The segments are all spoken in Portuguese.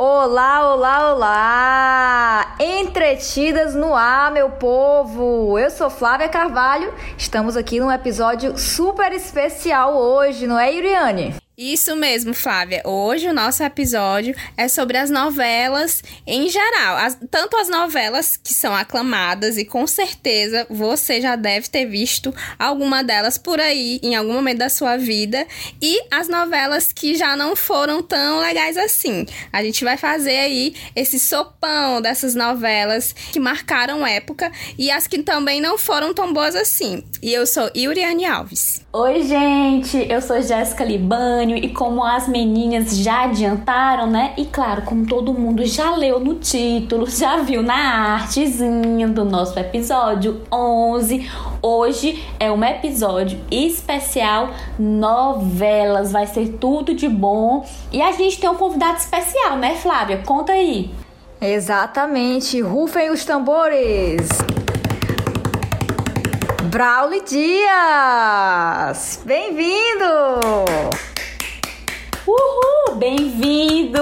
Olá, olá, olá! Entretidas no ar, meu povo! Eu sou Flávia Carvalho, estamos aqui num episódio super especial hoje, não é, Iriane? Isso mesmo, Flávia. Hoje o nosso episódio é sobre as novelas em geral. As, tanto as novelas que são aclamadas, e com certeza você já deve ter visto alguma delas por aí em algum momento da sua vida, e as novelas que já não foram tão legais assim. A gente vai fazer aí esse sopão dessas novelas que marcaram época e as que também não foram tão boas assim. E eu sou Yuriane Alves. Oi, gente! Eu sou Jéssica Libani e como as meninas já adiantaram, né? E claro, como todo mundo já leu no título, já viu na artezinha do nosso episódio 11, hoje é um episódio especial novelas, vai ser tudo de bom. E a gente tem um convidado especial, né, Flávia? Conta aí. Exatamente, rufem os tambores! Brauli Dias! Bem-vindo! Uhul, bem-vindo!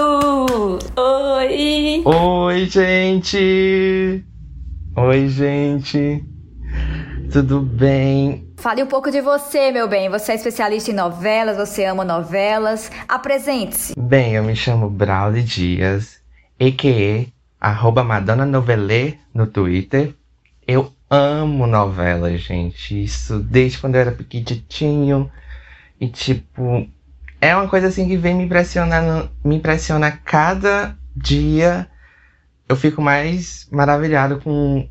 Oi! Oi, gente! Oi, gente! Tudo bem? Fale um pouco de você, meu bem. Você é especialista em novelas, você ama novelas. Apresente-se. Bem, eu me chamo Brauli Dias, a.k.a. arroba Madonna Novelê no Twitter. Eu amo novelas, gente. Isso desde quando eu era pequitinho. E tipo, é uma coisa assim que vem me impressionando, me impressiona cada dia. Eu fico mais maravilhado com,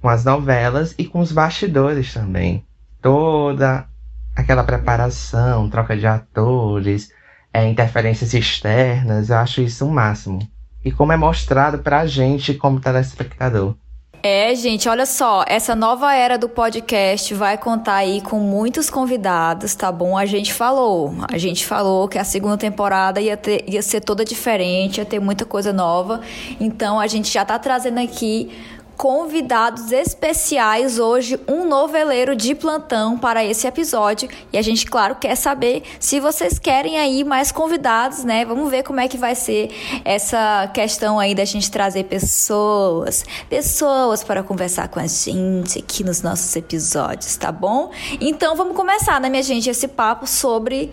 com as novelas e com os bastidores também. Toda aquela preparação, troca de atores, é, interferências externas, eu acho isso o um máximo. E como é mostrado pra gente como telespectador. É, gente, olha só, essa nova era do podcast vai contar aí com muitos convidados, tá bom? A gente falou, a gente falou que a segunda temporada ia, ter, ia ser toda diferente, ia ter muita coisa nova. Então a gente já tá trazendo aqui convidados especiais hoje, um noveleiro de plantão para esse episódio. E a gente, claro, quer saber se vocês querem aí mais convidados, né? Vamos ver como é que vai ser essa questão aí da gente trazer pessoas, pessoas para conversar com a gente aqui nos nossos episódios, tá bom? Então vamos começar, né, minha gente, esse papo sobre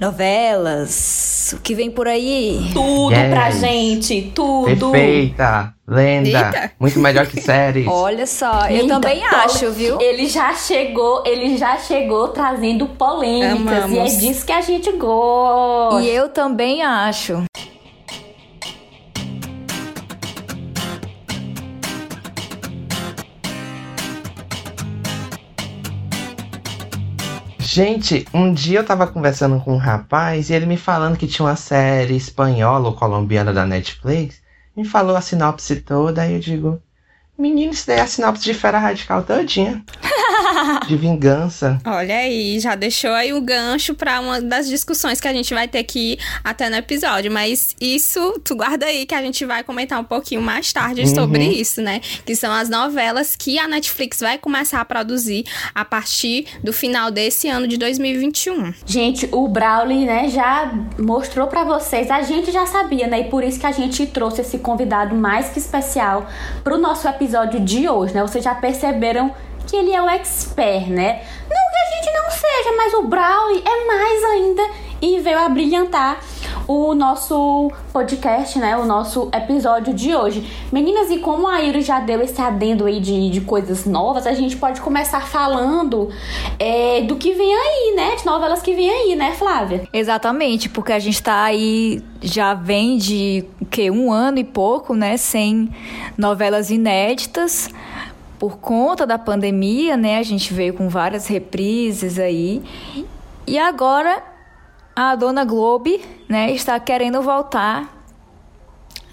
novelas, o que vem por aí. Tudo yes. pra gente, tudo. Perfeita, lenda, Eita. muito melhor que séries. Olha só, eu também acho, viu? Ele já chegou, ele já chegou trazendo polêmicas Amamos. e é disso que a gente gosta. E eu também acho. Gente, um dia eu tava conversando com um rapaz e ele me falando que tinha uma série espanhola ou colombiana da Netflix. Me falou a sinopse toda, aí eu digo, menino, isso daí é a sinopse de Fera Radical todinha. de vingança. Olha aí, já deixou aí o gancho para uma das discussões que a gente vai ter aqui até no episódio. Mas isso, tu guarda aí que a gente vai comentar um pouquinho mais tarde uhum. sobre isso, né? Que são as novelas que a Netflix vai começar a produzir a partir do final desse ano de 2021. Gente, o Brawley, né, já mostrou para vocês. A gente já sabia, né? E por isso que a gente trouxe esse convidado mais que especial pro nosso episódio de hoje, né? Vocês já perceberam que ele é o expert, né? Não que a gente não seja, mas o Brawley é mais ainda e veio a brilhantar o nosso podcast, né? O nosso episódio de hoje. Meninas, e como a Ira já deu esse adendo aí de, de coisas novas, a gente pode começar falando é, do que vem aí, né? De novelas que vem aí, né, Flávia? Exatamente, porque a gente tá aí, já vem de que um ano e pouco, né? Sem novelas inéditas por conta da pandemia, né? A gente veio com várias reprises aí. E agora a dona Globe, né, está querendo voltar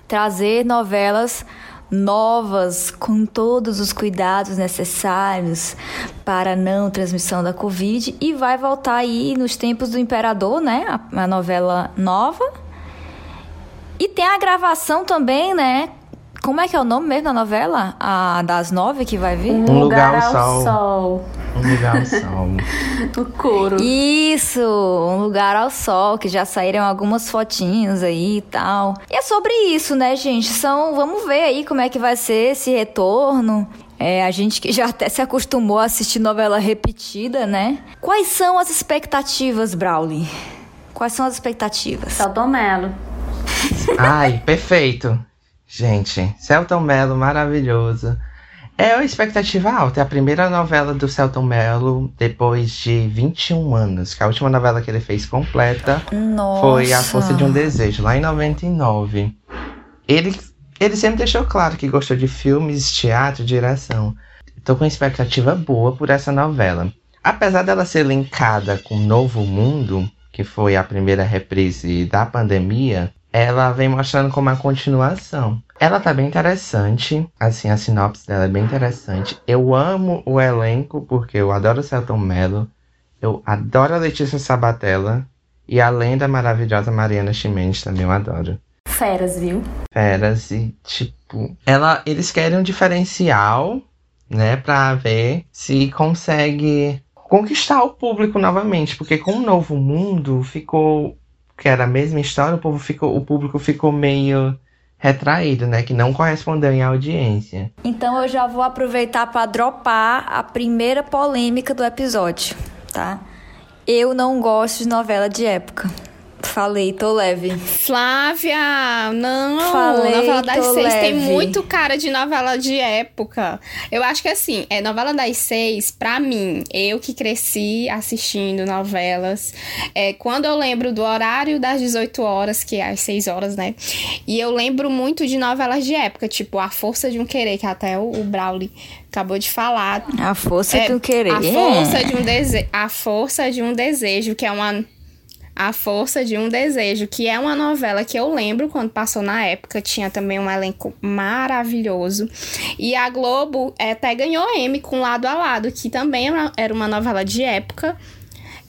trazer novelas novas com todos os cuidados necessários para a não transmissão da Covid e vai voltar aí nos tempos do imperador, né, a, a novela nova. E tem a gravação também, né, como é que é o nome mesmo da novela? A das nove que vai vir? Um, lugar, lugar, ao sol. sol. Um lugar ao sol. o couro. Isso, um lugar ao sol, que já saíram algumas fotinhos aí e tal. E é sobre isso, né, gente? São, vamos ver aí como é que vai ser esse retorno. É, a gente que já até se acostumou a assistir novela repetida, né? Quais são as expectativas, Brawley? Quais são as expectativas? Celton Mello. Ai, perfeito. Gente, Celton Mello, maravilhoso. É uma expectativa alta. É a primeira novela do Celton Mello depois de 21 anos. Que a última novela que ele fez completa Nossa. foi A Força de um Desejo, lá em 99. Ele, ele sempre deixou claro que gostou de filmes, teatro, direção. Tô com expectativa boa por essa novela. Apesar dela ser linkada com Novo Mundo, que foi a primeira reprise da pandemia, ela vem mostrando como a continuação. Ela tá bem interessante, assim, a sinopse dela é bem interessante. Eu amo o elenco, porque eu adoro o Celton Mello, eu adoro a Letícia Sabatella, e além da maravilhosa Mariana Chimenez também eu adoro. Feras, viu? Feras, e tipo, ela, eles querem um diferencial, né, pra ver se consegue conquistar o público novamente, porque com o Novo Mundo ficou que era a mesma história, o, povo ficou, o público ficou meio retraído, né? Que não correspondeu em audiência. Então eu já vou aproveitar para dropar a primeira polêmica do episódio, tá? Eu não gosto de novela de época. Falei, tô leve. Flávia, não. Falei, novela das tô seis tem leve. muito cara de novela de época. Eu acho que assim, é novela das seis, pra mim, eu que cresci assistindo novelas, é, quando eu lembro do horário das 18 horas, que é às 6 horas, né? E eu lembro muito de novelas de época, tipo A Força de um Querer, que até o, o Brauli acabou de falar. A força É, do querer. A força de um desejo. A força de um desejo, que é uma. A Força de um Desejo, que é uma novela que eu lembro quando passou na época, tinha também um elenco maravilhoso. E a Globo até ganhou M com Lado a Lado, que também era uma novela de época.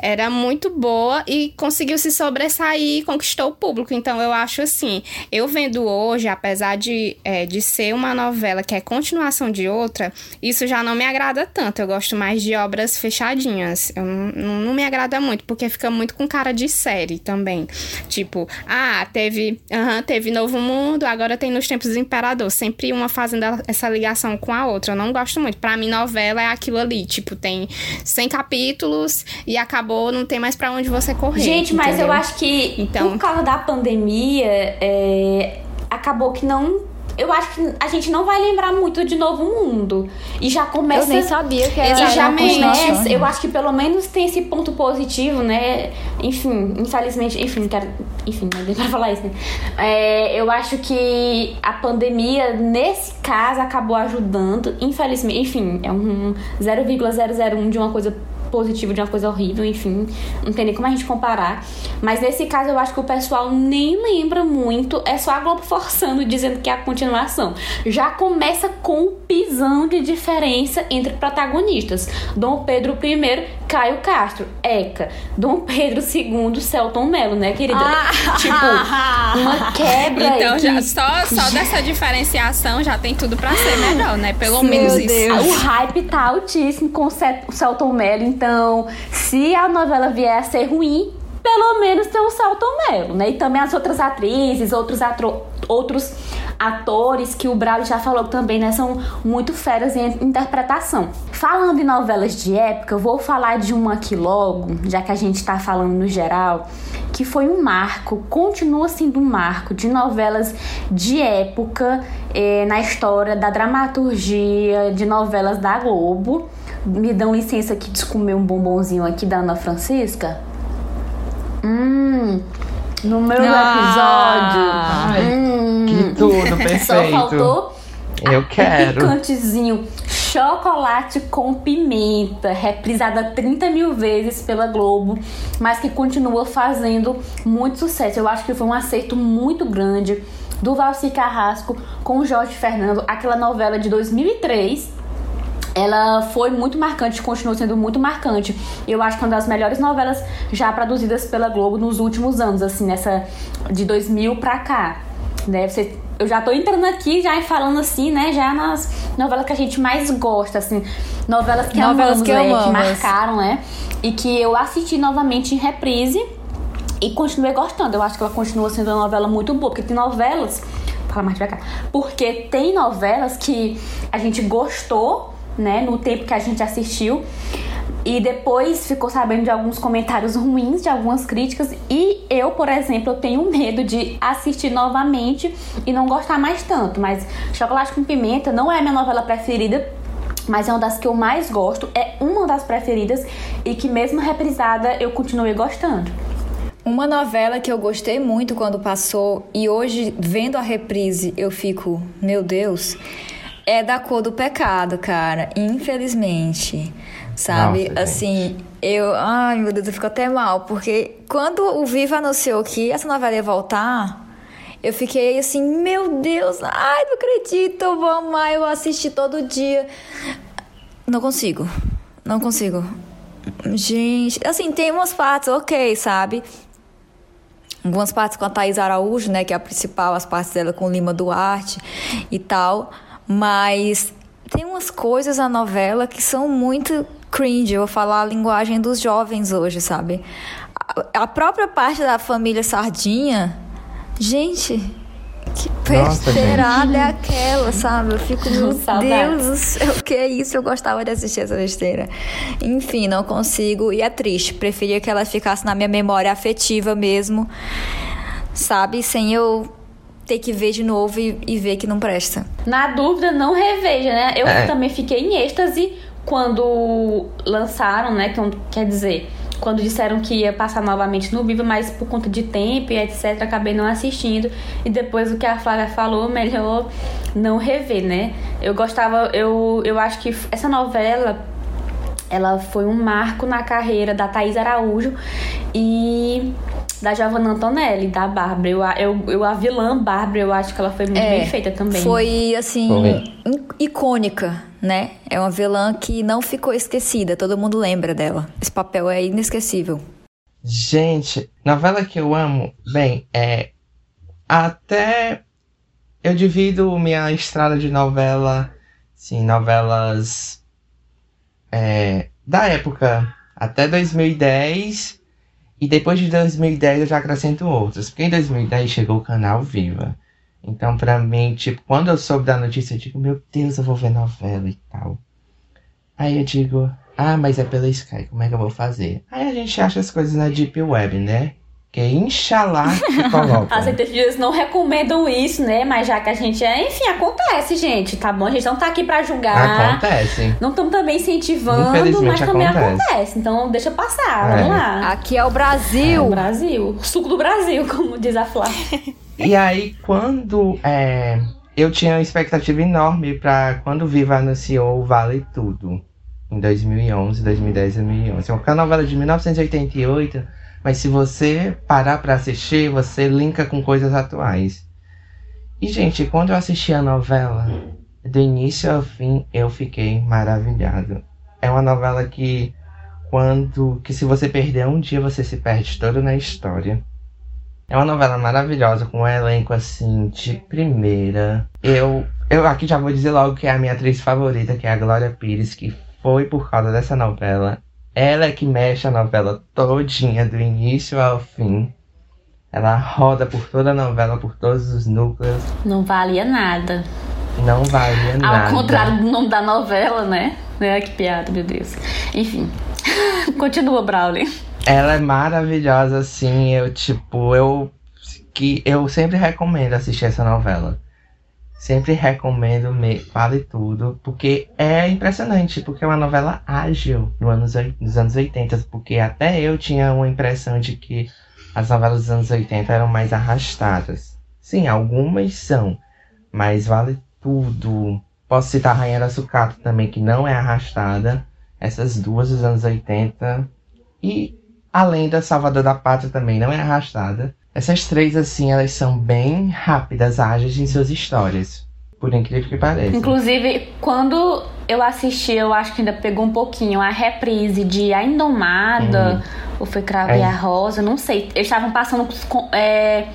Era muito boa e conseguiu se sobressair e conquistou o público. Então eu acho assim, eu vendo hoje, apesar de, eh, de ser uma novela que é continuação de outra, isso já não me agrada tanto. Eu gosto mais de obras fechadinhas. Eu não, não, me agrada muito, porque fica muito com cara de série também. Tipo, ah, teve, aham, teve Novo Mundo, agora tem Nos Tempos do Imperador. Sempre uma fazendo essa ligação com a outra. Eu não gosto muito. Pra mim, novela é aquilo ali. Tipo, tem 100 capítulos e acabou, não tem mais pra onde você correr. Gente, mas entendeu? eu acho que Então- por causa da pandemia, é, acabou que não. Eu acho que a gente não vai lembrar muito de Novo Mundo. E já começa. Eu nem sabia que era E já continuação. começa, eu acho que pelo menos tem esse ponto positivo, né? Enfim, infelizmente, enfim, não quero, enfim, não deu pra falar isso, né? É, eu acho que a pandemia, nesse caso, acabou ajudando, infelizmente, enfim, é um 0,001 de uma coisa positiva de uma coisa horrível, enfim, não tem nem como a gente comparar. Mas nesse caso eu acho que o pessoal nem lembra muito, é só a Globo forçando, dizendo que é a continuação. Já começa com um pisão de diferença entre protagonistas. Dom Pedro I, Caio Castro, Eca. Dom Pedro II, Celton Mello, né, querida? Tipo, uma quebra Então, já, só, só dessa diferenciação já tem tudo pra ser melhor, né? Pelo Meu menos isso. Deus. o hype tá altíssimo com o Cel- Celton Mello, então se a novela vier a ser ruim, pelo menos tem o Celton Mello, né? E também as outras atrizes, outros, atro- outros atores que o Braulio já falou também, né? São muito feras em interpretação. Falando em novelas de época, eu vou falar de uma aqui logo, já que a gente tá falando no geral, que foi um marco, continua sendo um marco de novelas de época eh, na história da dramaturgia de novelas da Globo. Me dão licença aqui de comer um bombonzinho aqui da Ana Francisca. Hum, no meu Ah. episódio. Hum, Que tudo, perfeito. só faltou Eu um quero. picantezinho. Chocolate com pimenta, reprisada 30 mil vezes pela Globo, mas que continua fazendo muito sucesso. Eu acho que foi um acerto muito grande do Valci Carrasco com o Jorge Fernando, aquela novela de 2003. Ela foi muito marcante, continuou sendo muito marcante. Eu acho que é uma das melhores novelas já produzidas pela Globo nos últimos anos, assim, nessa de 2000 pra cá. né? Você, eu já tô entrando aqui já falando assim, né? Já nas novelas que a gente mais gosta, assim. Novelas que Novelas amamos, que né? Que marcaram, né? E que eu assisti novamente em reprise e continuei gostando. Eu acho que ela continua sendo uma novela muito boa, porque tem novelas. Fala mais devagar. Porque tem novelas que a gente gostou, né? No tempo que a gente assistiu. E depois ficou sabendo de alguns comentários ruins, de algumas críticas. E eu, por exemplo, eu tenho medo de assistir novamente e não gostar mais tanto. Mas Chocolate com Pimenta não é a minha novela preferida. Mas é uma das que eu mais gosto. É uma das preferidas. E que mesmo reprisada, eu continuei gostando. Uma novela que eu gostei muito quando passou e hoje, vendo a reprise, eu fico, meu Deus, é da cor do pecado, cara. Infelizmente. Sabe? Nossa, assim, eu. Ai, meu Deus, eu fico até mal. Porque quando o Viva anunciou que essa novela ia voltar, eu fiquei assim, meu Deus, ai, não acredito, eu vou amar, eu assisti todo dia. Não consigo. Não consigo. Gente, assim, tem umas partes ok, sabe? Algumas partes com a Thaís Araújo, né? Que é a principal, as partes dela com o Lima Duarte e tal. Mas tem umas coisas na novela que são muito cringe. Eu vou falar a linguagem dos jovens hoje, sabe? A- própria parte da família Sardinha, gente, que Nossa, besteirada é aquela, sabe? Eu fico, meu Saudades. Deus do céu, o que é isso? Eu gostava de assistir essa besteira. Enfim, não consigo. E é triste. Preferia que ela ficasse na minha memória afetiva mesmo, sabe? Sem eu ter que ver de novo e, e ver que não presta. Na dúvida, não reveja, né? Eu É. também fiquei em êxtase quando lançaram, né? Que- Quer dizer, quando disseram que ia passar novamente no Viva, mas por conta de tempo e etc, acabei não assistindo. E depois o que a Flávia falou, melhor não rever, né? Eu gostava, eu, eu acho que essa novela ela foi um marco na carreira da Thaís Araújo e da Giovanna Antonelli, da Bárbara. Eu, a- eu, eu, a vilã Bárbara, eu acho que ela foi muito É, bem feita também. Foi, assim, Foi. icônica, né? É uma vilã que não ficou esquecida. Todo mundo lembra dela. Esse papel é inesquecível. Gente, novela que eu amo, bem, é. Até. Eu divido minha estrada de novela, sim, novelas. É, da época até 2010. E depois de 2010 eu já acrescento outras. Porque em 2010 chegou o canal Viva. Então, pra mim, tipo, quando eu soube da notícia, eu digo, meu Deus, eu vou ver novela e tal. Aí eu digo, ah, mas é pela Sky, como é que eu vou fazer? Aí a gente acha as coisas na Deep Web, né? Que Inxalá que colocam. As entendidas não recomendam isso, né? Mas já que a gente é. Enfim, acontece, gente, tá bom? A gente não tá aqui pra julgar. Acontece. Não estamos também incentivando, mas também acontece. acontece. Então deixa passar, É. vamos lá. Aqui é o É Brasil. o Brasil. Suco do Brasil, como diz a Flávia. E aí, quando é, eu tinha uma expectativa enorme pra quando o Viva anunciou o Vale Tudo, em 2011, 2010, 2011. É uma novela de 1988, mas se você parar pra assistir, você linka com coisas atuais. E, gente, quando eu assisti a novela, do início ao fim, eu fiquei maravilhado. É uma novela que, quando, que se você perder um dia, você se perde todo na história. É uma novela maravilhosa, com um elenco assim de primeira. Eu, eu aqui já vou dizer logo que é a minha atriz favorita, que é a Glória Pires, que foi por causa dessa novela. Ela é que mexe a novela todinha, do início ao fim. Ela roda por toda a novela, por todos os núcleos. Não valia nada. Não valia nada. Ao contrário do nome da novela, né? É, que piada, meu Deus. Enfim. Continua, Brawley. Ela é maravilhosa, assim. Eu, tipo, eu. Que eu sempre recomendo assistir essa novela. Sempre recomendo, me, vale tudo. Porque é impressionante, porque é uma novela ágil no anos, nos anos 80. Porque até eu tinha uma impressão de que as novelas dos anos 80 eram mais arrastadas. Sim, algumas são. Mas vale tudo. Posso citar a Rainha da Sucata também, que não é arrastada. Essas duas dos anos 80. E além da Salvador da Pátria também não é arrastada. Essas três, assim, elas são bem rápidas, ágeis em suas histórias. Por incrível que pareça. Inclusive, quando eu assisti, eu acho que ainda pegou um pouquinho a reprise de A Indomada, ou foi Cravo e É. a Rosa, não sei. Eles estavam passando é,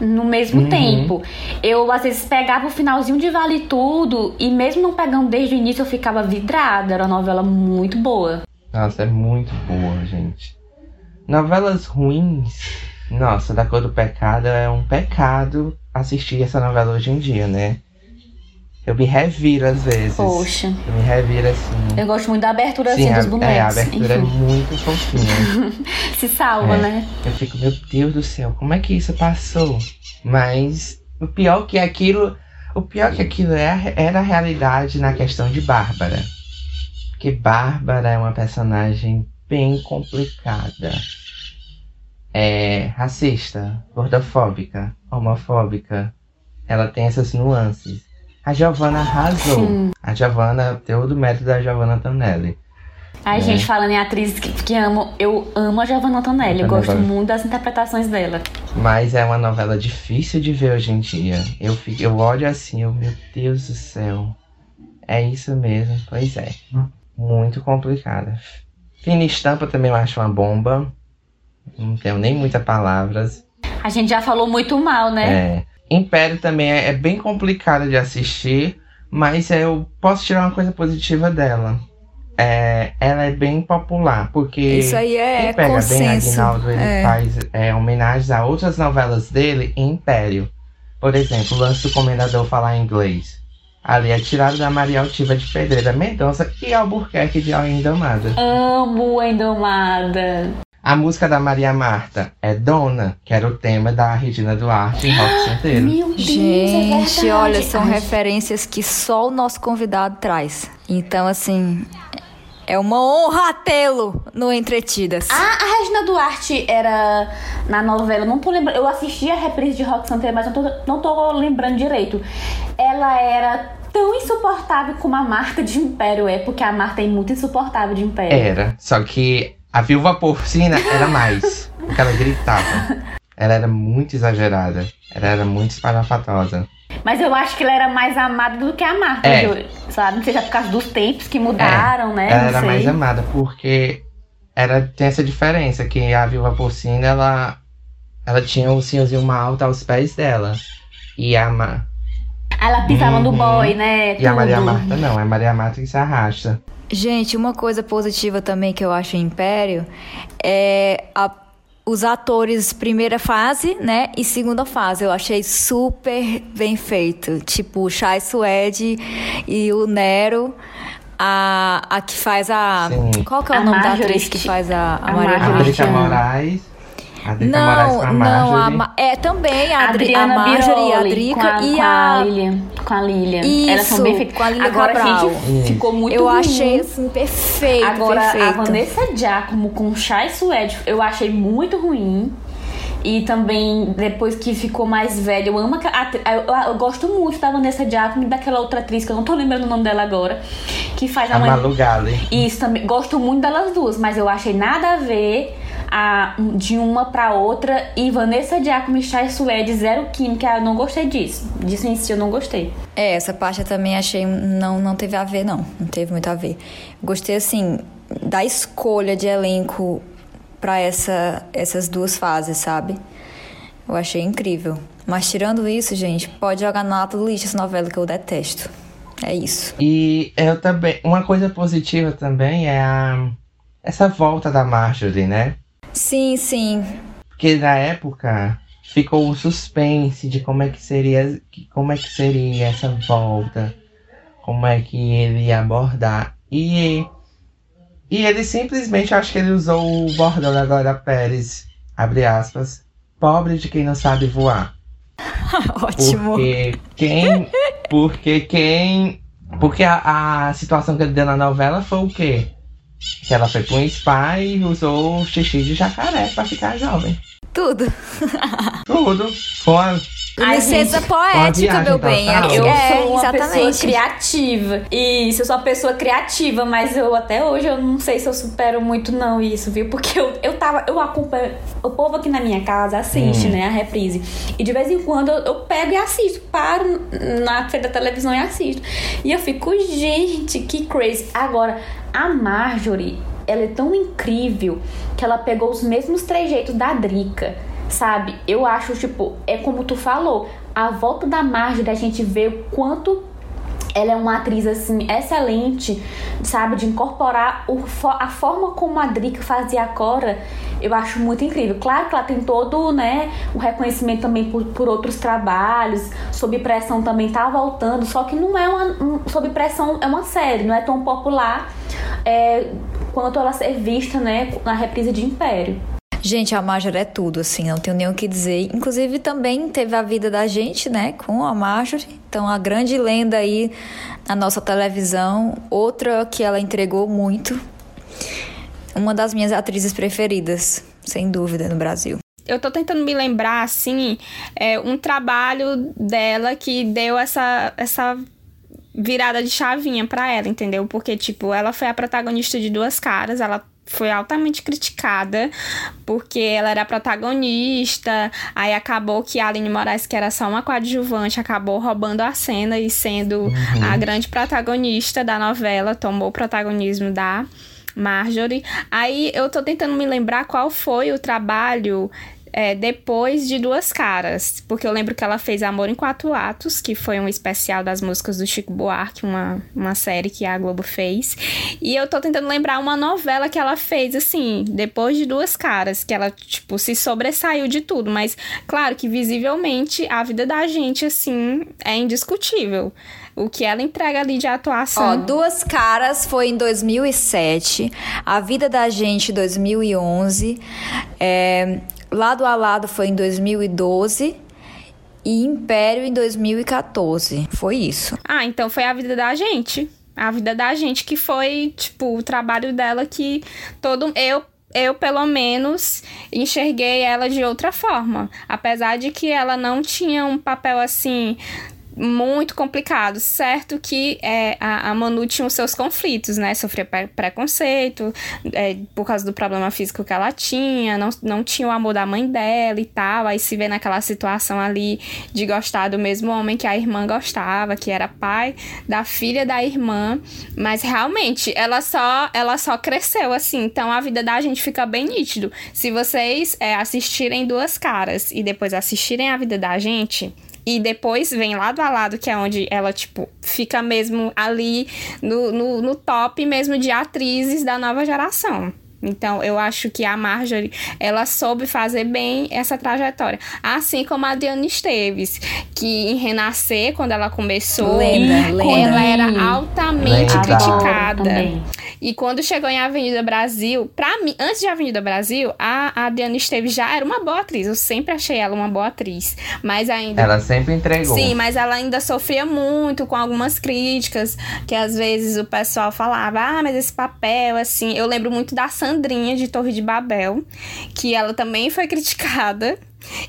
no mesmo uhum. tempo. Eu, às vezes, pegava o finalzinho de Vale Tudo e, mesmo não pegando desde o início, eu ficava vidrada. Era uma novela muito boa. Nossa, é muito boa, gente. Novelas ruins. Nossa, Da Cor do Pecado é um pecado assistir essa novela hoje em dia, né? Eu me reviro às vezes. Poxa. Eu me reviro assim. Eu gosto muito da abertura Sim, assim, dos bonecos. É, a abertura Enfim. é muito fofinha. Se salva, é. né? Eu fico, meu Deus do céu, como é que isso passou? Mas o pior que aquilo. O pior que aquilo é, era a realidade na questão de Bárbara. Porque Bárbara é uma personagem bem complicada. É racista, gordofóbica, homofóbica. Ela tem essas nuances. A Giovanna arrasou. Sim. A Giovanna, todo o mérito da Giovanna Tonelli. Ai, né? gente, falando em atrizes que, que amo, eu amo a Giovanna Tonelli. Eu, gosto muito das interpretações dela. Mas é uma novela difícil de ver hoje em dia. Eu, fico, eu olho assim, eu, meu Deus do céu. É isso mesmo, pois é. Muito complicada. Fina Estampa também eu acho uma bomba. Não tenho nem muitas palavras. A gente já falou muito mal, né? É. Império também é, é bem complicado de assistir, mas eu posso tirar uma coisa positiva dela. É, ela é bem popular, porque Isso aí é quem pega consenso. bem Aguinaldo, ele é. faz é, homenagens a outras novelas dele em Império. Por exemplo, o lance do Comendador falar inglês. Ali é tirado da Maria Altiva de Pedreira Mendonça e Albuquerque de A Indomada. Amo a Indomada. A música da Maria Marta é Dona, que era o tema da Regina Duarte em Rock Santeiro. Meu Deus, é Gente, é olha, são Ai. referências que só o nosso convidado traz. Então, assim, é uma honra tê-lo no Entretidas. Ah, a Regina Duarte era na novela, não tô lembrando. Eu assisti a reprise de Rock Santeiro, mas não tô, não tô lembrando direito. Ela era tão insuportável como a Marta de Império é, porque a Marta é muito insuportável de Império. Era, só que a viúva porcina era mais. porque ela gritava. Ela era muito exagerada. Ela era muito espalhafatosa. Mas eu acho que ela era mais amada do que a Marta, é. sabe? Não sei se é por causa dos tempos que mudaram, é. né? Ela Não era sei. mais amada, porque era, tem essa diferença, que a viúva porcina, ela, ela tinha o senhorzinho malta aos pés dela. E a Ma... Ela pisava Uhum. no boy, né? E a Maria Tudo. Marta não, é a Maria Marta que se arrasta. Gente, uma coisa positiva também que eu acho em Império é a- os atores primeira fase, né, e segunda fase. Eu achei super bem feito. Tipo, o Chai Suede e o Nero. A, a que faz a. Sim. Qual que é o A nome da Marjorie atriz que faz a, a a Maria Marjorie. Moraes. A Drica Moraes com a Não, não, a, é também a, Adri, a Adriana Marjorie, a Drica com a, e a. a Lilian. Com a Lilian. Isso, Elas são bem feitas. com a Lilian Agora, Cabral. gente, ficou muito eu ruim. achei assim perfeito, Agora, perfeito. a Vanessa Giacomo com Chai Suede, eu achei muito ruim. E também, depois que ficou mais velha, eu amo a, a- eu, eu gosto muito da Vanessa Giacomo e daquela outra atriz, que eu não tô lembrando o nome dela agora, que faz a, A. Malu Gali. Isso também, gosto muito delas duas, mas eu achei nada a ver a, de uma pra outra. E Vanessa Giacomo e Chai Suede, zero química, eu não gostei disso. Disso em si eu não gostei. É, essa parte eu também achei não não teve a ver não, não teve muito a ver. Gostei assim da escolha de elenco pra essa essas duas fases, sabe? Eu achei incrível. Mas tirando isso, gente, pode jogar na lata do lixo essa novela que eu detesto. É isso. E eu também. Uma coisa positiva também é a. Essa volta da Marjorie, né? Sim, sim. Porque na época ficou um suspense de como é que seria. Como é que seria essa volta. Como é que ele ia abordar. E. E ele simplesmente, acho que ele usou o bordão da Glória Pérez, abre aspas, pobre de quem não sabe voar. Ótimo. Porque quem. Porque quem. Porque a, a situação que ele deu na novela foi o quê? Que ela foi pra um spa e usou xixi de jacaré pra ficar jovem. Tudo. Tudo. Foi Licença poética, meu bem. total. Eu é, sou uma pessoa exatamente. criativa. Isso, eu sou uma pessoa criativa, mas eu até hoje eu não sei se eu supero muito não isso, viu? Porque eu, eu tava, eu acompanho, o povo aqui na minha casa assiste, Hum. né, a reprise. E de vez em quando eu, eu pego e assisto, paro na frente da televisão e assisto. E eu fico, gente, que crazy. Agora, a Marjorie, ela é tão incrível que ela pegou os mesmos trejeitos da Drica. Sabe? Eu acho, tipo, é como tu falou, a volta da margem da gente ver o quanto ela é uma atriz assim excelente, sabe, de incorporar o, a forma como a Drica fazia a Cora, eu acho muito incrível. Claro que ela tem todo, né, o reconhecimento também por, por outros trabalhos, sob pressão também tá voltando, só que não é uma um, sob pressão é uma série, não é tão popular é, quanto ela ser vista, né, na reprise de Império. Gente, a Marjorie é tudo, assim, não tenho nem o que dizer. Inclusive, também teve a vida da gente, né, com a Marjorie. Então, a grande lenda aí na nossa televisão. Outra que ela entregou muito. Uma das minhas atrizes preferidas, sem dúvida, no Brasil. Eu tô tentando me lembrar, assim, é, um trabalho dela que deu essa, essa virada de chavinha para ela, entendeu? Porque, tipo, ela foi a protagonista de Duas Caras, ela foi altamente criticada porque ela era protagonista, aí acabou que a Aline Moraes, que era só uma coadjuvante, acabou roubando a cena e sendo uhum. a grande protagonista da novela, tomou o protagonismo da Marjorie. Aí eu tô tentando me lembrar qual foi o trabalho é, depois de Duas Caras, porque eu lembro que ela fez Amor em Quatro Atos, que foi um especial das músicas do Chico Buarque, uma, uma série que a Globo fez. E eu tô tentando lembrar uma novela que ela fez, assim, depois de Duas Caras, que ela, tipo, se sobressaiu de tudo, mas claro que visivelmente a vida da gente, assim, é indiscutível o que ela entrega ali de atuação. Ó, Duas Caras foi em 2007, A Vida da Gente 2011, é, Lado a Lado foi em 2012 e Império em 2014. Foi isso. Ah, então foi a vida da gente. A vida da gente que foi, tipo, o trabalho dela que todo eu eu, pelo menos, enxerguei ela de outra forma. Apesar de que ela não tinha um papel assim muito complicado. Certo que é, a, a, Manu tinha os seus conflitos, né? Sofria pre preconceito é, por causa do problema físico que ela tinha, não, não tinha o amor da mãe dela e tal. Aí se vê naquela situação ali de gostar do mesmo homem que a irmã gostava, que era pai da filha da irmã. Mas realmente, ela só, ela só cresceu assim. Então a vida da gente fica bem nítido. Se vocês é, assistirem Duas Caras e depois assistirem a vida da gente e depois vem lado a lado, que é onde ela, tipo, fica mesmo ali no, no, no top mesmo de atrizes da nova geração. Então, eu acho que a Marjorie, ela soube fazer bem essa trajetória. Assim como a Diana Esteves, que em Renascer, quando ela começou, lenda, lenda. ela era altamente lenda. criticada. E quando chegou em Avenida Brasil, pra mim, antes de Avenida Brasil, a, a Diana Esteves já era uma boa atriz. Eu sempre achei ela uma boa atriz. Mas ainda. Ela sempre entregou. Sim, mas ela ainda sofria muito com algumas críticas, que às vezes o pessoal falava, ah, mas esse papel, assim. Eu lembro muito da Sandrinha de Torre de Babel, que ela também foi criticada.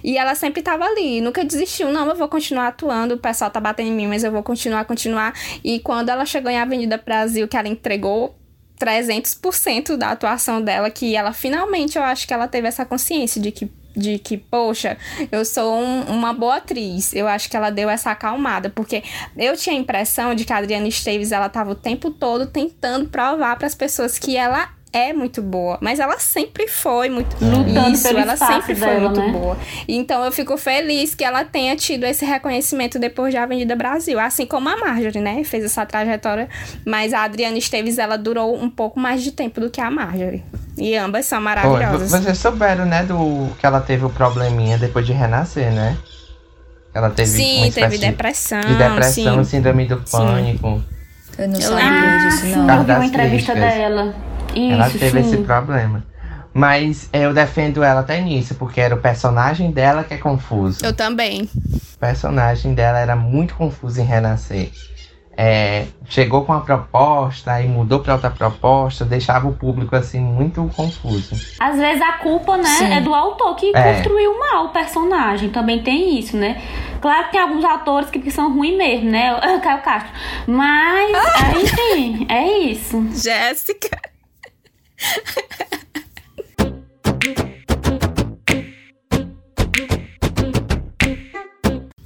E ela sempre estava ali, nunca desistiu. Não, eu vou continuar atuando, o pessoal tá batendo em mim, mas eu vou continuar, continuar. E quando ela chegou em Avenida Brasil, que ela entregou 300% da atuação dela, que ela finalmente, eu acho que ela teve essa consciência de que de que, poxa, eu sou um, uma boa atriz. Eu acho que ela deu essa acalmada, porque eu tinha a impressão de que a Adriana Esteves ela tava o tempo todo tentando provar para as pessoas que ela é muito boa, mas ela sempre foi muito lutando isso, ela sempre foi dela, muito né? boa. Então eu fico feliz que ela tenha tido esse reconhecimento depois de Avenida Brasil, assim como a Marjorie, né? Fez essa trajetória, mas a Adriana Esteves ela durou um pouco mais de tempo do que a Marjorie. E ambas são maravilhosas. vocês souberam, né, do que ela teve o probleminha depois de renascer, né? Ela teve Sim, teve depressão. De depressão, sim. síndrome do pânico. Eu não eu lembro disso, não. Eu vi uma entrevista dela. Isso, ela teve sim. esse problema. Mas eu defendo ela até nisso, porque era o personagem dela que é confuso. Eu também. O personagem dela era muito confuso em Renascer. É, chegou com uma proposta e mudou para outra proposta, deixava o público assim muito confuso. Às vezes a culpa, né, Sim. é do autor que é. construiu mal o personagem. Também tem isso, né? Claro que tem alguns atores que, que são ruins mesmo, né? Caio Castro. Mas, enfim, é isso. Jéssica.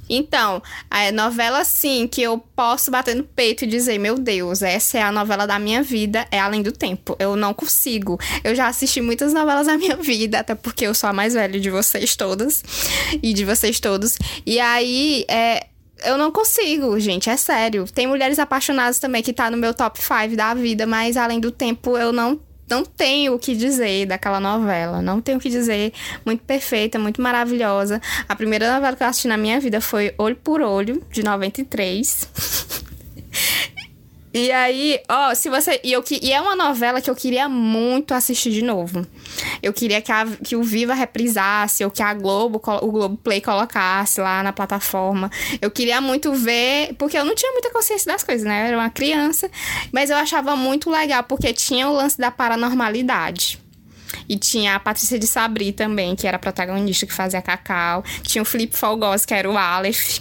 Então, a novela, sim, que eu posso bater no peito e dizer: Meu Deus, essa é a novela da minha vida, é Além do Tempo. Eu não consigo. Eu já assisti muitas novelas na minha vida, até porque eu sou a mais velha de vocês todas e de vocês todos. E aí, é, eu não consigo, gente, é sério. Tem mulheres apaixonadas também que tá no meu top 5 da vida, mas além do tempo eu não não tenho o que dizer daquela novela. Não tenho o que dizer. Muito perfeita, muito maravilhosa. A primeira novela que eu assisti na minha vida foi Olho por Olho, de 93. E aí, ó, se você. E, eu, e é uma novela que eu queria muito assistir de novo. Eu queria que, a, que o Viva reprisasse, ou que a Globo, o Globo Play colocasse lá na plataforma. Eu queria muito ver, porque eu não tinha muita consciência das coisas, né? Eu era uma criança. Mas eu achava muito legal, porque tinha o lance da paranormalidade. E tinha a Patrícia de Sabri também, que era a protagonista que fazia Cacau. Tinha o Felipe Folgos, que era o Aleph.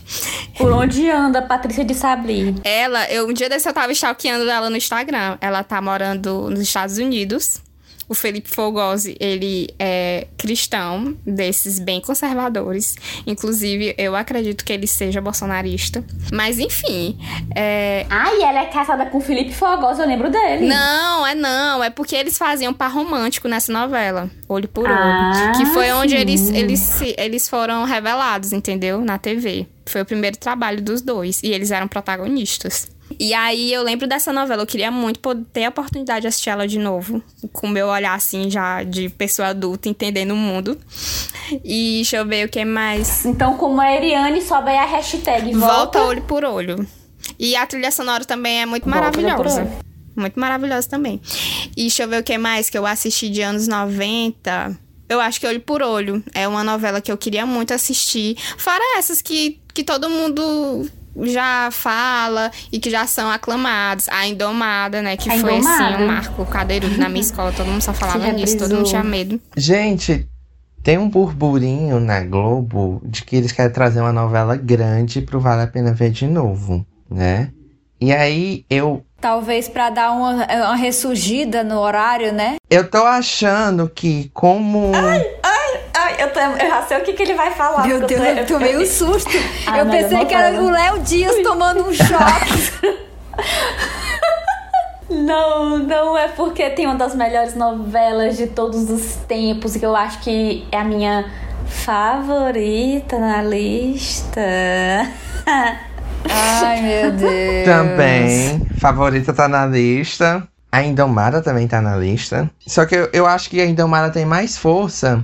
Por onde anda a Patrícia de Sabri? Ela, eu, um dia desse eu tava stalkeando ela no Instagram. Ela tá morando nos Estados Unidos. O Felipe Fogosi, ele é cristão, desses bem conservadores. Inclusive, eu acredito que ele seja bolsonarista. Mas, enfim. É... Ah, e ela é casada com o Felipe Fogosi, eu lembro dele. Não, é não. É porque eles faziam par romântico nessa novela, Olho por Olho. Ah, que foi onde eles, eles, eles foram revelados, entendeu? Na TV. Foi o primeiro trabalho dos dois. E eles eram protagonistas. E aí eu lembro dessa novela, eu queria muito poder ter a oportunidade de assistir ela de novo, com o meu olhar assim já de pessoa adulta, entendendo o mundo. E deixa eu ver o que mais. Então, como a Eriane, sobe aí a hashtag volta, volta olho por olho. E a trilha sonora também é muito volta maravilhosa. Muito maravilhosa também. E deixa eu ver o que mais que eu assisti de anos 90. Eu acho que Olho por Olho é uma novela que eu queria muito assistir. Fora essas que, que todo mundo já fala e que já são aclamados. A Indomada, né? Que a foi Indomada. assim, um marco cadeirudo na minha escola. Todo mundo só falava nisso, todo mundo tinha medo. Gente, tem um burburinho na Globo de que eles querem trazer uma novela grande pro Vale a Pena Ver de novo, né? E aí eu. Talvez para dar uma, uma ressurgida no horário, né? Eu tô achando que, como. Ai, eu, tô, eu já sei o que, que ele vai falar. Meu Deus, eu, tô, eu tomei um susto. Ah, eu pensei que era o Léo Dias tomando um choque. Não, não é porque tem uma das melhores novelas de todos os tempos que eu acho que é a minha favorita na lista. Ai, meu Deus. Também. Favorita tá na lista. A Indomara também tá na lista. Só que eu, eu acho que a Indomara tem mais força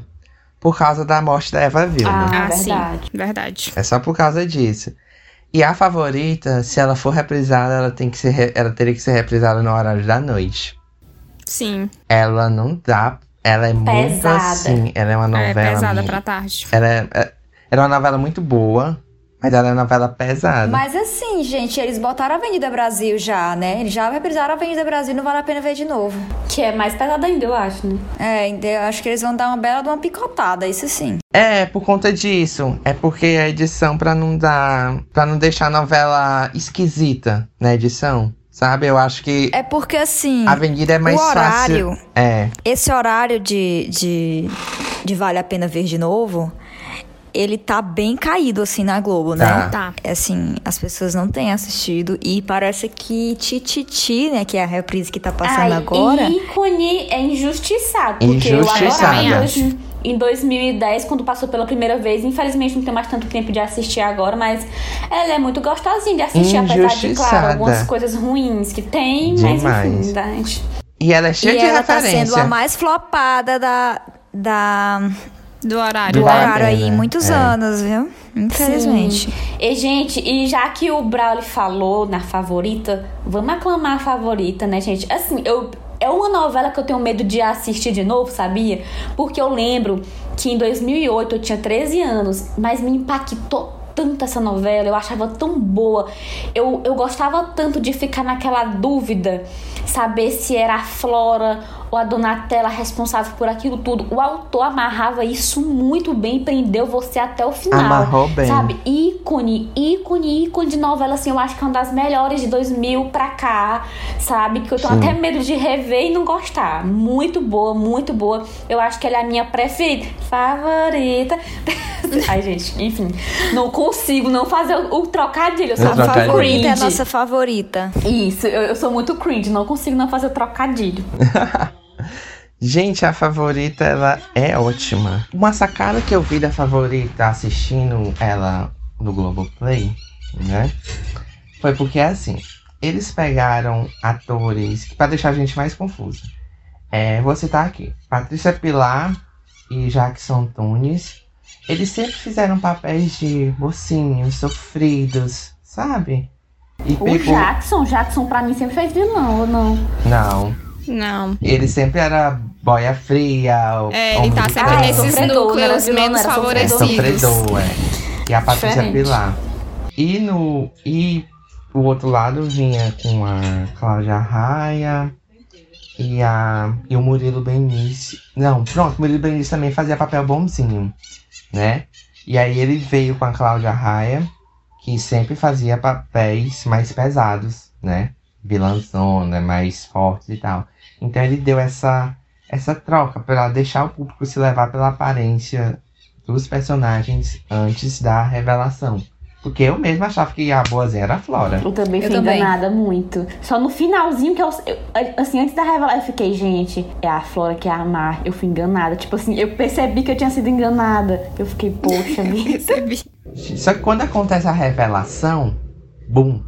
por causa da morte da Eva Vilma. Ah, ah verdade. Sim, verdade. É só por causa disso. E a favorita, se ela for reprisada, ela tem que ser, ela teria que ser reprisada no horário da noite. Sim. Ela não dá, ela é pesada. muito assim, ela é uma novela. É pesada minha, pra tarde. Ela é, é, ela é uma novela muito boa, mas ela é novela pesada. Mas assim, gente, eles botaram a Avenida Brasil já, né? Eles já reprisaram a Avenida Brasil, não vale a pena ver de novo. Que é mais pesada ainda, eu acho, né? É, eu acho que eles vão dar uma bela de uma picotada, isso sim. É, por conta disso. É porque a edição pra não dar. para não deixar a novela esquisita na edição. Sabe? Eu acho que. É porque assim. A avenida é mais o horário, fácil. É. Esse horário de, de, de Vale a Pena Ver de Novo ele tá bem caído, assim, na Globo, né? Tá. tá. É assim, as pessoas não têm assistido e parece que Tititi, né, que é a reprise que tá passando Ai, agora... ícone é injustiçado, porque injustiçada. eu agora em 2010, quando passou pela primeira vez. Infelizmente não tenho mais tanto tempo de assistir agora, mas ela é muito gostosinha de assistir, apesar de, claro, algumas coisas ruins que tem, Demais. mas enfim, verdade. E ela é cheia e de ela referência. tá sendo a mais flopada da, da do horário. Do horário aí, muitos é. anos, viu? Infelizmente. Sim. E, gente, e já que o Brawley falou na favorita, vamos aclamar a favorita, né, gente? Assim, eu. É uma novela que eu tenho medo de assistir de novo, sabia? Porque eu lembro que em 2008 eu tinha 13 anos, mas me impactou tanto essa novela, eu achava tão boa. Eu, eu gostava tanto de ficar naquela dúvida saber se era a Flora ou a Donatella responsável por aquilo tudo. O autor amarrava isso muito bem, prendeu você até o final. Amarrou bem. Sabe? Ícone, ícone, ícone de novela, assim, eu acho que é uma das melhores de 2000 pra cá, sabe? Que eu tenho Sim. até medo de rever e não gostar. Muito boa, muito boa. Eu acho que ela é a minha preferida. Favorita. Ai, gente, enfim. Não consigo não fazer o, o trocadilho. Eu sou trocadilho. Favorita é a nossa favorita. Isso, eu, eu sou muito cringe. Não consigo não fazer o trocadilho. Gente, a favorita, ela é ótima. Uma sacada que eu vi da favorita assistindo ela no Globoplay, né? Foi porque, assim, eles pegaram atores, pra deixar a gente mais confusa. É, vou citar aqui. Patrícia Pilar e Jackson Tunes. Eles sempre fizeram papéis de mocinhos, sofridos, sabe? E O Jackson, Jackson pra mim sempre fez vilão, ou não? Não, Não. ele sempre era boia fria. É, ele tá sempre Ah, é nesses era núcleos vilão, não menos era É favorecidos. sofredor, é. E a Patrícia Diferente. Pilar. E no. E o outro lado vinha com a Cláudia Raia e, a, e o Murilo Benício. Não, pronto, o Murilo Benício também fazia papel bonzinho, né? E aí ele veio com a Cláudia Raia, que sempre fazia papéis mais pesados, né? Vilãzona, mais fortes e tal. Então ele deu essa, essa troca para deixar o público se levar pela aparência dos personagens antes da revelação. Porque eu mesmo achava que a boazinha era a Flora. Eu também Eu fui também. enganada muito. Só no finalzinho que eu, eu- Assim, antes da revelação, eu fiquei, gente, é a Flora que é a Mar. Eu fui enganada. Tipo assim, eu percebi que eu tinha sido enganada. Eu fiquei, poxa vida. Só que quando acontece a revelação, bum,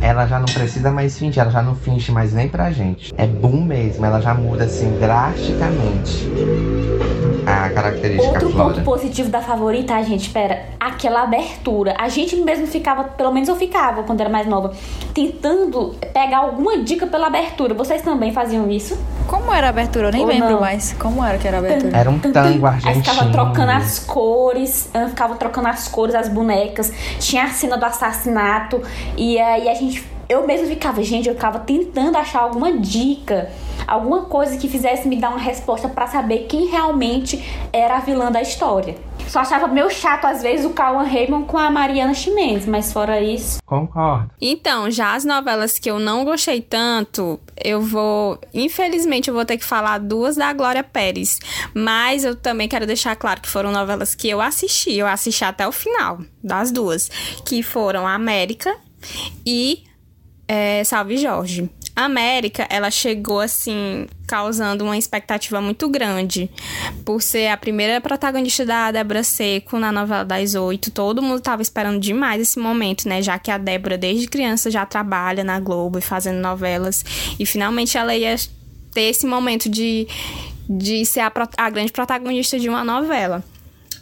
ela já não precisa mais fingir, ela já não finge mais nem pra gente. É boom mesmo, ela já muda assim drasticamente a característica Outro Flora. ponto positivo da favorita, gente, espera, aquela abertura. A gente mesmo ficava, pelo menos eu ficava quando era mais nova, tentando pegar alguma dica pela abertura. Vocês também faziam isso? Como era a abertura? Eu nem Ou lembro não? mais. Como era que era a abertura? Era um tango Aí argentino. ficava trocando as cores, ah, ficava trocando as cores, as bonecas. Tinha a cena do assassinato. E aí a gente. Eu mesmo ficava, gente, eu ficava tentando achar alguma dica, alguma coisa que fizesse me dar uma resposta pra saber quem realmente era a vilã da história. Só achava meio chato, às vezes, o Cauan Raymond com a Mariana Chimenez, mas fora isso. Concordo. Então, já as novelas que eu não gostei tanto, eu vou. Infelizmente, eu vou ter que falar duas da Glória Pérez. Mas eu também quero deixar claro que foram novelas que eu assisti. Eu assisti até o final das duas. Que foram América e é, Salve Jorge. A América, ela chegou assim, causando uma expectativa muito grande. Por ser a primeira protagonista da Débora Seco na novela das oito. Todo mundo tava esperando demais esse momento, né? Já que a Débora, desde criança, já trabalha na Globo e fazendo novelas. E finalmente ela ia ter esse momento de, de ser a, a grande protagonista de uma novela.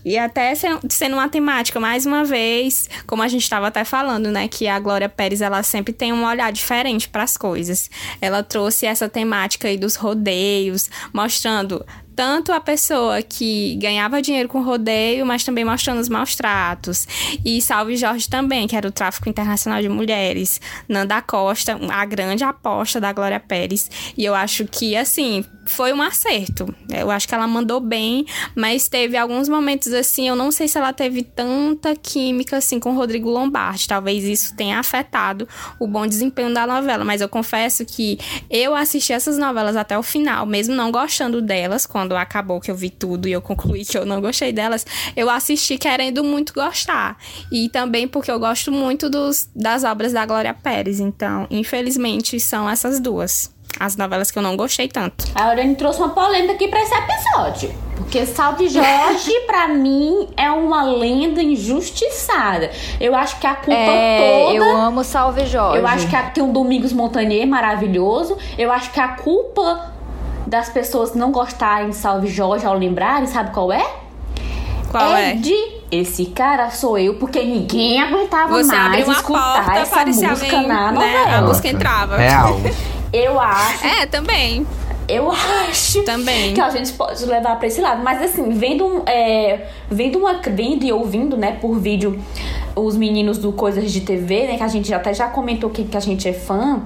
E até se- sendo uma temática, mais uma vez, como a gente estava até falando, né, que a Glória Pérez ela sempre tem um olhar diferente para as coisas. Ela trouxe essa temática aí dos rodeios, mostrando tanto a pessoa que ganhava dinheiro com rodeio, mas também mostrando os maus tratos. E Salve Jorge também, que era o tráfico internacional de mulheres. Nanda Costa, a grande aposta da Glória Pérez. E eu acho que, assim, foi um acerto. Eu acho que ela mandou bem, mas teve alguns momentos assim, eu não sei se ela teve tanta química assim com o Rodrigo Lombardi. Talvez isso tenha afetado o bom desempenho da novela, mas eu confesso que eu assisti essas novelas até o final, mesmo não gostando delas, quando acabou que eu vi tudo e eu concluí que eu não gostei delas, eu assisti querendo muito gostar. E também porque eu gosto muito dos, das obras da Glória Pérez, então, infelizmente, são essas duas. As novelas que eu não gostei tanto. A Aurane trouxe uma polêmica aqui pra esse episódio. Porque Salve Jorge, pra mim, é uma lenda injustiçada. Eu acho que a culpa É, toda. eu amo Salve Jorge. Eu acho que a- tem um Domingos Montanier maravilhoso. Eu acho que a culpa das pessoas não gostarem de Salve Jorge ao lembrarem, sabe qual é? Qual é? de esse cara sou eu, porque ninguém aguentava Você mais abriu uma escutar porta, essa parecia música alguém, na né? A música entrava. Real. Eu acho, É, também. eu acho Também. que a gente pode levar pra esse lado. Mas assim, vendo, um, é, vendo, uma, vendo e ouvindo, né, por vídeo, os meninos do Coisas de TV, né, que a gente até já comentou que, que a gente é fã.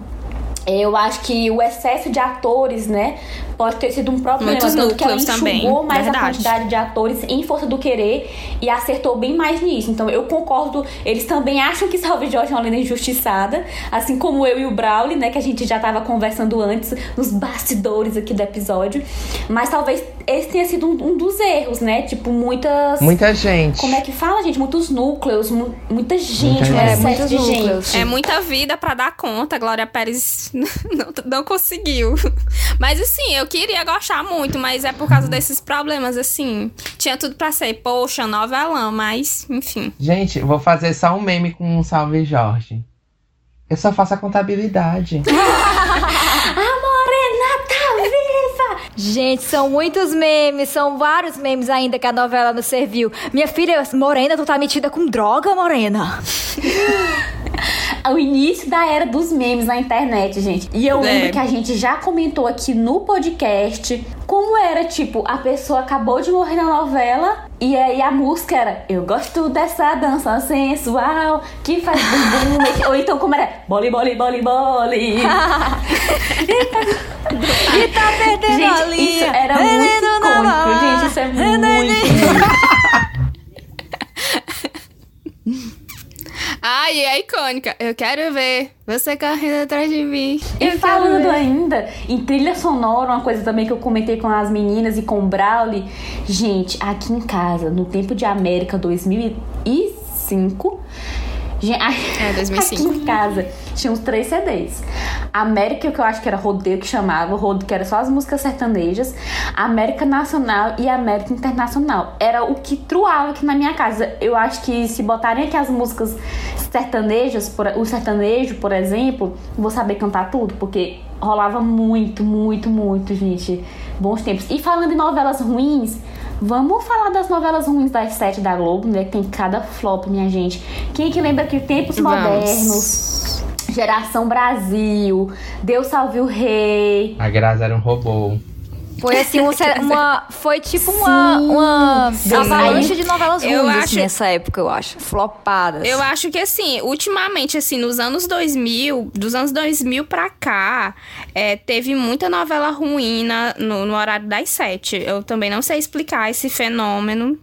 Eu acho que o excesso de atores, né, pode ter sido um problema. Muitos tanto que ela enxugou também, mais verdade. a quantidade de atores em Força do Querer e acertou bem mais nisso. Então eu concordo, eles também acham que Salve Jorge é uma lenda injustiçada, assim como eu e o Brawley, né, que a gente já tava conversando antes nos bastidores aqui do episódio. Mas talvez esse tenha sido um, um dos erros, né? Tipo, muitas. Muita gente. Como é que fala, gente? Muitos núcleos, mu- muita gente, Muita um gente. excesso muitos de núcleos. gente. É muita vida pra dar conta. Glória Pérez não, não conseguiu. Mas assim, eu queria gostar muito, mas é por causa desses problemas, assim. Tinha tudo pra ser, poxa, novelão, mas, enfim. Gente, vou fazer só um meme com um Salve Jorge. Eu só faço a contabilidade. A morena tá viva! Gente, são muitos memes, são vários memes ainda que a novela nos serviu. Minha filha, Morena, tu tá metida com droga, Morena? o início da era dos memes na internet, gente. E eu lembro É. que a gente já comentou aqui no podcast como era, tipo, a pessoa acabou de morrer na novela e aí a música era Eu gosto dessa dança sensual que faz bumbum. mexe-" Ou então como era Boli, boli, boli, boli. E tá perdendo a gente, linha. isso era muito Menino na icônico, gente. Isso é muito, muito. Ai, é icônica. Eu quero ver você correndo atrás de mim. E Eu quero falando ainda em trilha sonora, uma coisa também que eu comentei com as meninas e com o Brawley. Gente, aqui em casa, no tempo de América 2005. Gente, É, 2005. Aqui em casa tinha uns três CDs. América, que eu acho que era rodeio que chamava, rodeio que era só as músicas sertanejas, América Nacional e América Internacional. Era o que truava aqui na minha casa. Eu acho que se botarem aqui as músicas sertanejas, por- o sertanejo, por exemplo, vou saber cantar tudo, porque rolava muito, muito, muito, gente. Bons tempos. E falando em novelas ruins, vamos falar das novelas ruins das sete da Globo, né? Que tem cada flop, minha gente. Quem que lembra que Tempos Vamos. Modernos, Geração Brasil, Deus Salve o Rei. A Grazi era um robô. Foi assim, um uma. Foi tipo uma. uma Sim. avalanche de novelas Eu ruins, acho- assim, nessa época, eu acho. Flopadas. Eu acho que assim, ultimamente, assim, nos anos 2000, dos anos 2000 pra cá, é, teve muita novela ruim na- no, no horário das sete. Eu também não sei explicar esse fenômeno,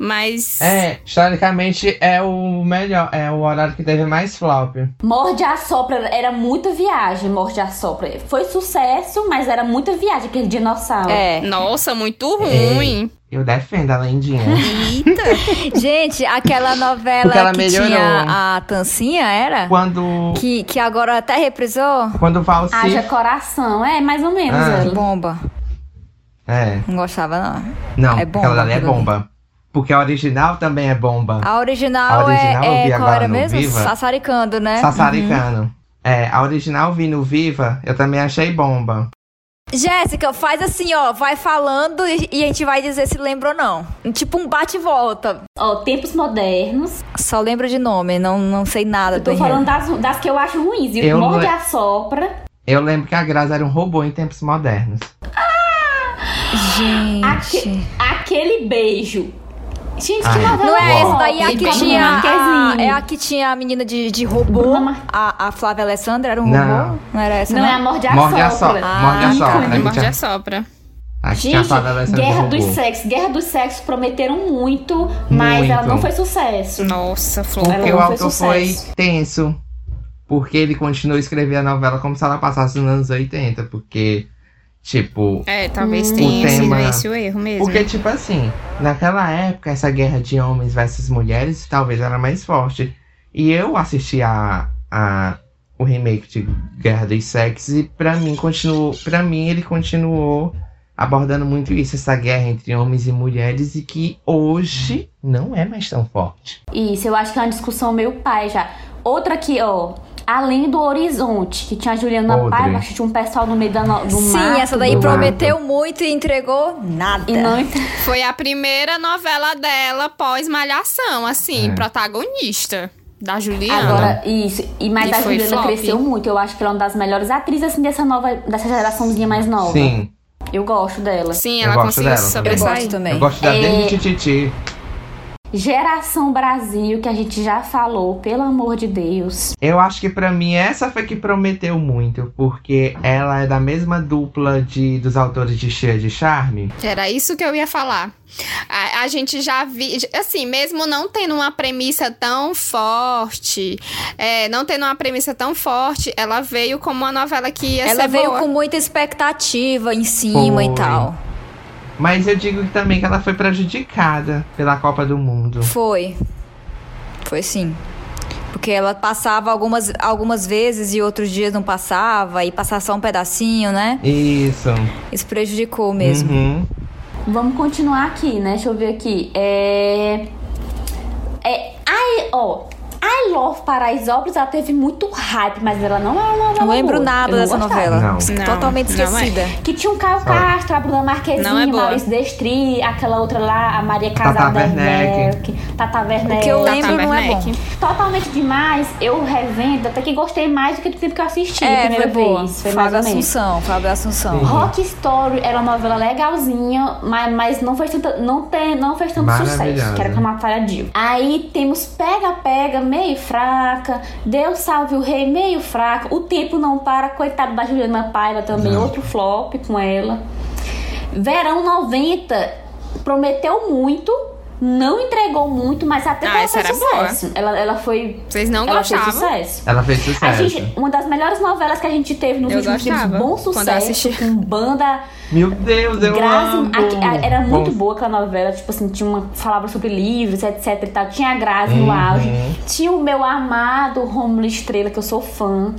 mas. É, historicamente é o melhor, é o horário que teve mais flop. Morde a Sopra era muita viagem, Morde a Sopra. Foi sucesso, mas era muita viagem, aquele dinossauro. É. Nossa, muito ruim. Eu defendo a lendinha. Eita! Gente, aquela novela que melhorou. tinha a Tancinha, era? Quando. Que, que agora até reprisou? Quando o Valci. Haja coração, é mais ou menos Ah. Bomba. É. Não gostava, não. Não, É bomba aquela dali é bomba. Porque a original também é bomba. A original, A original eu é, vi é agora no mesmo? Viva. Sassaricando, né? Sassaricano. É, a original vi no Viva, eu também achei bomba. Jéssica, faz assim, ó, vai falando e, e a gente vai dizer se lembra ou não. Tipo um bate e volta. Ó, tempos modernos. Só lembro de nome, não, não sei nada Eu do tô falando das, das que eu acho ruins. E Eu Morde a Sopra. Eu lembro que a Grazi era um robô em tempos modernos. Gente. Aque- aquele beijo. Gente, que novela Não é essa daí, a Tem que tinha. A, é a que tinha a menina de, de robô. A, a Flávia Alessandra era um Não. robô? Não era essa, Não não? é a Morde a Morde a Sopra. Ah, Morde a. Sopra. né, Morde a sopra. Aqui tinha a Gente, Flávia Alessandra Guerra dos Sexos. Guerra dos Sexos prometeram muito, mas Muito. ela não foi sucesso. Nossa, Flor. Ela Porque não o foi autor foi sucesso. tenso. Porque ele continuou a escrever a novela como se ela passasse nos anos 80. Porque, tipo. É, talvez Hum. tenha O sido tema- esse o erro mesmo. Porque, tipo assim, naquela época, essa guerra de homens versus mulheres talvez era mais forte. E eu assisti a, a, o remake de Guerra dos Sexos e pra mim continuou. para mim ele continuou abordando muito isso, essa guerra entre homens e mulheres, e que hoje não é mais tão forte. Isso, eu acho que é uma discussão meio pai já. Outra aqui, ó. Além do Horizonte, que tinha a Juliana Podre. Paiva, acho que tinha um pessoal no meio da no, do Sim, mato, essa daí prometeu muito e entregou nada. E não Foi a primeira novela dela pós-malhação, assim, É. protagonista. Da Juliana. Agora, isso. E mas E a Juliana flop. cresceu muito. Eu acho que ela é uma das melhores atrizes assim, dessa nova, dessa geraçãozinha mais nova. Sim, Eu gosto dela. Sim, ela conseguiu. Eu sobressair. gosto também. eu gosto da É. Demi Tititi. Geração Brasil, que a gente já falou, pelo amor de Deus. Eu acho que pra mim essa foi que prometeu muito, porque ela é da mesma dupla de dos autores de Cheia de Charme. Era isso que eu ia falar. A, a gente já vi, assim, mesmo não tendo uma premissa tão forte, é, não tendo uma premissa tão forte, ela veio como uma novela que ia Ela ser veio boa. com muita expectativa em cima Foi. e tal. Mas eu digo também que ela foi prejudicada pela Copa do Mundo. Foi. Foi sim. Porque ela passava algumas, algumas vezes e outros dias não passava, e passava só um pedacinho, né? Isso. Isso prejudicou mesmo. Uhum. Vamos continuar aqui, né? Deixa eu ver aqui. É. É. Ai, ó. I Love Paraisópolis, ela teve muito hype, mas ela não é uma novela Não lembro boa. nada não dessa gostava. novela. Não. Totalmente Não, não é. esquecida. Que tinha um Caio Castro, a Bruna Marquezine, Não é. Maurício Destri, aquela outra lá, a Maria Tata Casada Werneck. Werneck, Tata Werneck. O que eu Tata lembro não é bom. Totalmente demais, eu revendo, até que gostei mais do que do tempo que eu assisti a É, primeira foi vez. Foi Fábio. Assunção, Fábio Assunção. Sim. Rock Story era uma novela legalzinha, mas, mas não fez tanto, não tem, não fez tanto sucesso, que era com a Natália Dill. Aí temos Pega Pega, meio fraca, Deus Salve o Rei, meio fraca, O Tempo Não Para, coitada da Juliana Paiva também, Não. outro flop com ela. Verão 90 prometeu muito, não entregou muito, mas até Ah, que ela fez boa. sucesso. Ela, ela foi... Vocês não ela fez sucesso. Ela fez A sucesso. gente, uma das melhores novelas que a gente teve nos Eu últimos tempos, gostava, bom quando eu sucesso, com banda Meu Deus, eu Grazi, amo. a- a- era muito Bom, boa aquela novela, tipo assim, tinha uma falava sobre livros, etc e tal. Tinha a Grazi no Uhum. auge, tinha o meu amado Romulo Estrela, que eu sou fã.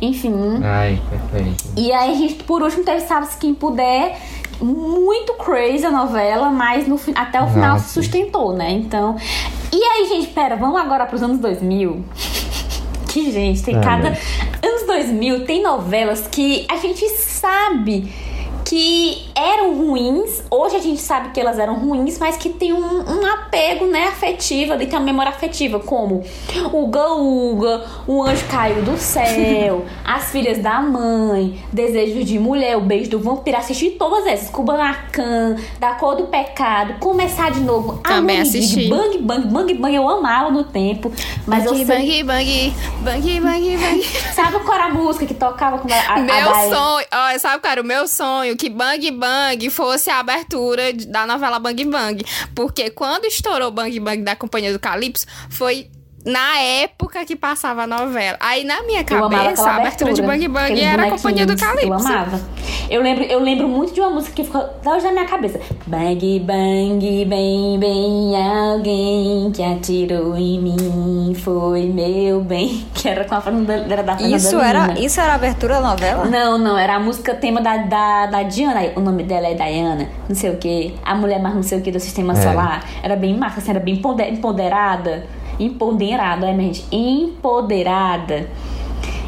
Enfim. Ai, perfeito. E aí a gente, por último, teve Sabe-se Quem Puder. Muito crazy a novela, mas no, até o final Nossa. se sustentou, né? Então. E aí, gente, pera, vamos agora pros anos 2000. Que, gente, tem Ah, cada. Anos 2000 tem novelas que a gente sabe que eram ruins. Hoje a gente sabe que elas eram ruins, mas que tem um, um apego, né, afetivo ali, tem uma memória afetiva, como Uga Uga, O Anjo Caiu do Céu, As Filhas da Mãe, Desejo de Mulher, O Beijo do Vampiro. Assisti todas essas. Kubanacan, Da Cor do Pecado, Começar de Novo, Também assisti. Bang Bang, Bang Bang, eu amava no tempo. Mas eu bang, bang, bang, bang, bang, bang. Sabe qual era a música que tocava com a, a, a Meu Daí- sonho, ó, sabe, cara, o meu sonho que Bang Bang fosse a abertura da novela Bang Bang. Porque quando estourou Bang Bang da Companhia do Calypso, foi na época que passava a novela. Aí na minha cabeça, a abertura de Bang Bang era a Companhia do. Calypso. Eu amava. Eu lembro, eu lembro muito de uma música que ficou até hoje na minha cabeça. Bang, bang, bem, bem, alguém que atirou em mim foi meu bem. Que era com a Fernanda, era da Fernanda Isso era, isso era a abertura da novela? Não, não, era a música tema da, da, da Diana. O nome dela é Diana, não sei o que. A mulher mais não sei o que do sistema É. solar. Era bem massa, assim, era bem empoder- empoderada. É, gente? Empoderada.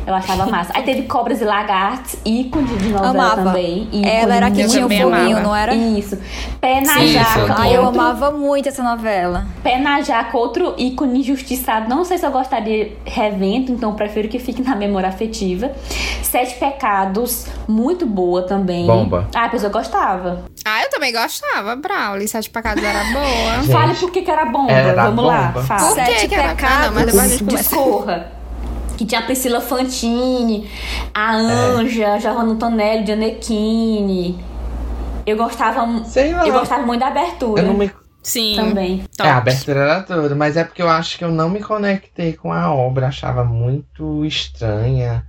Eu achava massa. Aí teve Cobras e Lagartos, ícone de novela Amava. também. ícone Ela era a que tinha o amava. não era? Isso. Pé na Sim, jaca. Ai, eu outro- amava muito essa novela. Pé na jaca, outro ícone injustiçado. Não sei se eu gostaria revendo, então prefiro que fique na memória afetiva. Sete Pecados, muito boa também. Bomba. Ah, pois eu gostava. Ah, eu também gostava. Brawley, Sete Pecados era boa. Gente, Fale por que que era bomba. era Vamos lá, bomba. fala. Por que Sete que era Pecados. Não, mas depois a gente começa. Que tinha a Priscila Fantini, a É. Anja, a Giovanna Antonelli, Gianecchini. Eu gostava, Sei lá. eu gostava muito da abertura Eu não me... Sim. também. Top. É, a abertura era tudo, mas é porque eu acho que eu não me conectei com a obra, achava muito estranha.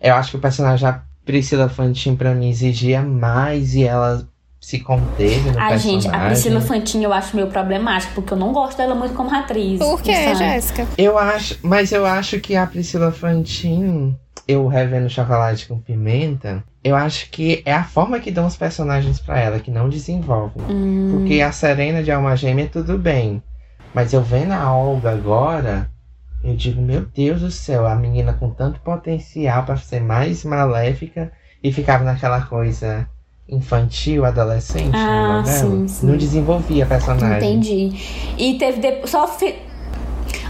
Eu acho que o personagem da Priscila Fantin pra mim exigia mais e ela se conteve no Ai, personagem. gente, a Priscila Fantini eu acho meio problemática, porque eu não gosto dela muito como atriz. Por quê? Jéssica? Eu acho, mas eu acho que a Priscila Fantin, eu revendo Chocolate com Pimenta, eu acho que é a forma que dão os personagens pra ela, que não desenvolvem. Hum, Porque a Serena de Alma Gêmea, tudo bem. Mas eu vendo a Olga agora, eu digo, meu Deus do céu, a menina com tanto potencial pra ser mais maléfica e ficava naquela coisa infantil, adolescente Ah, na novela. sim, sim. Não desenvolvia a personagem. Entendi. E teve depois. Só. Fi...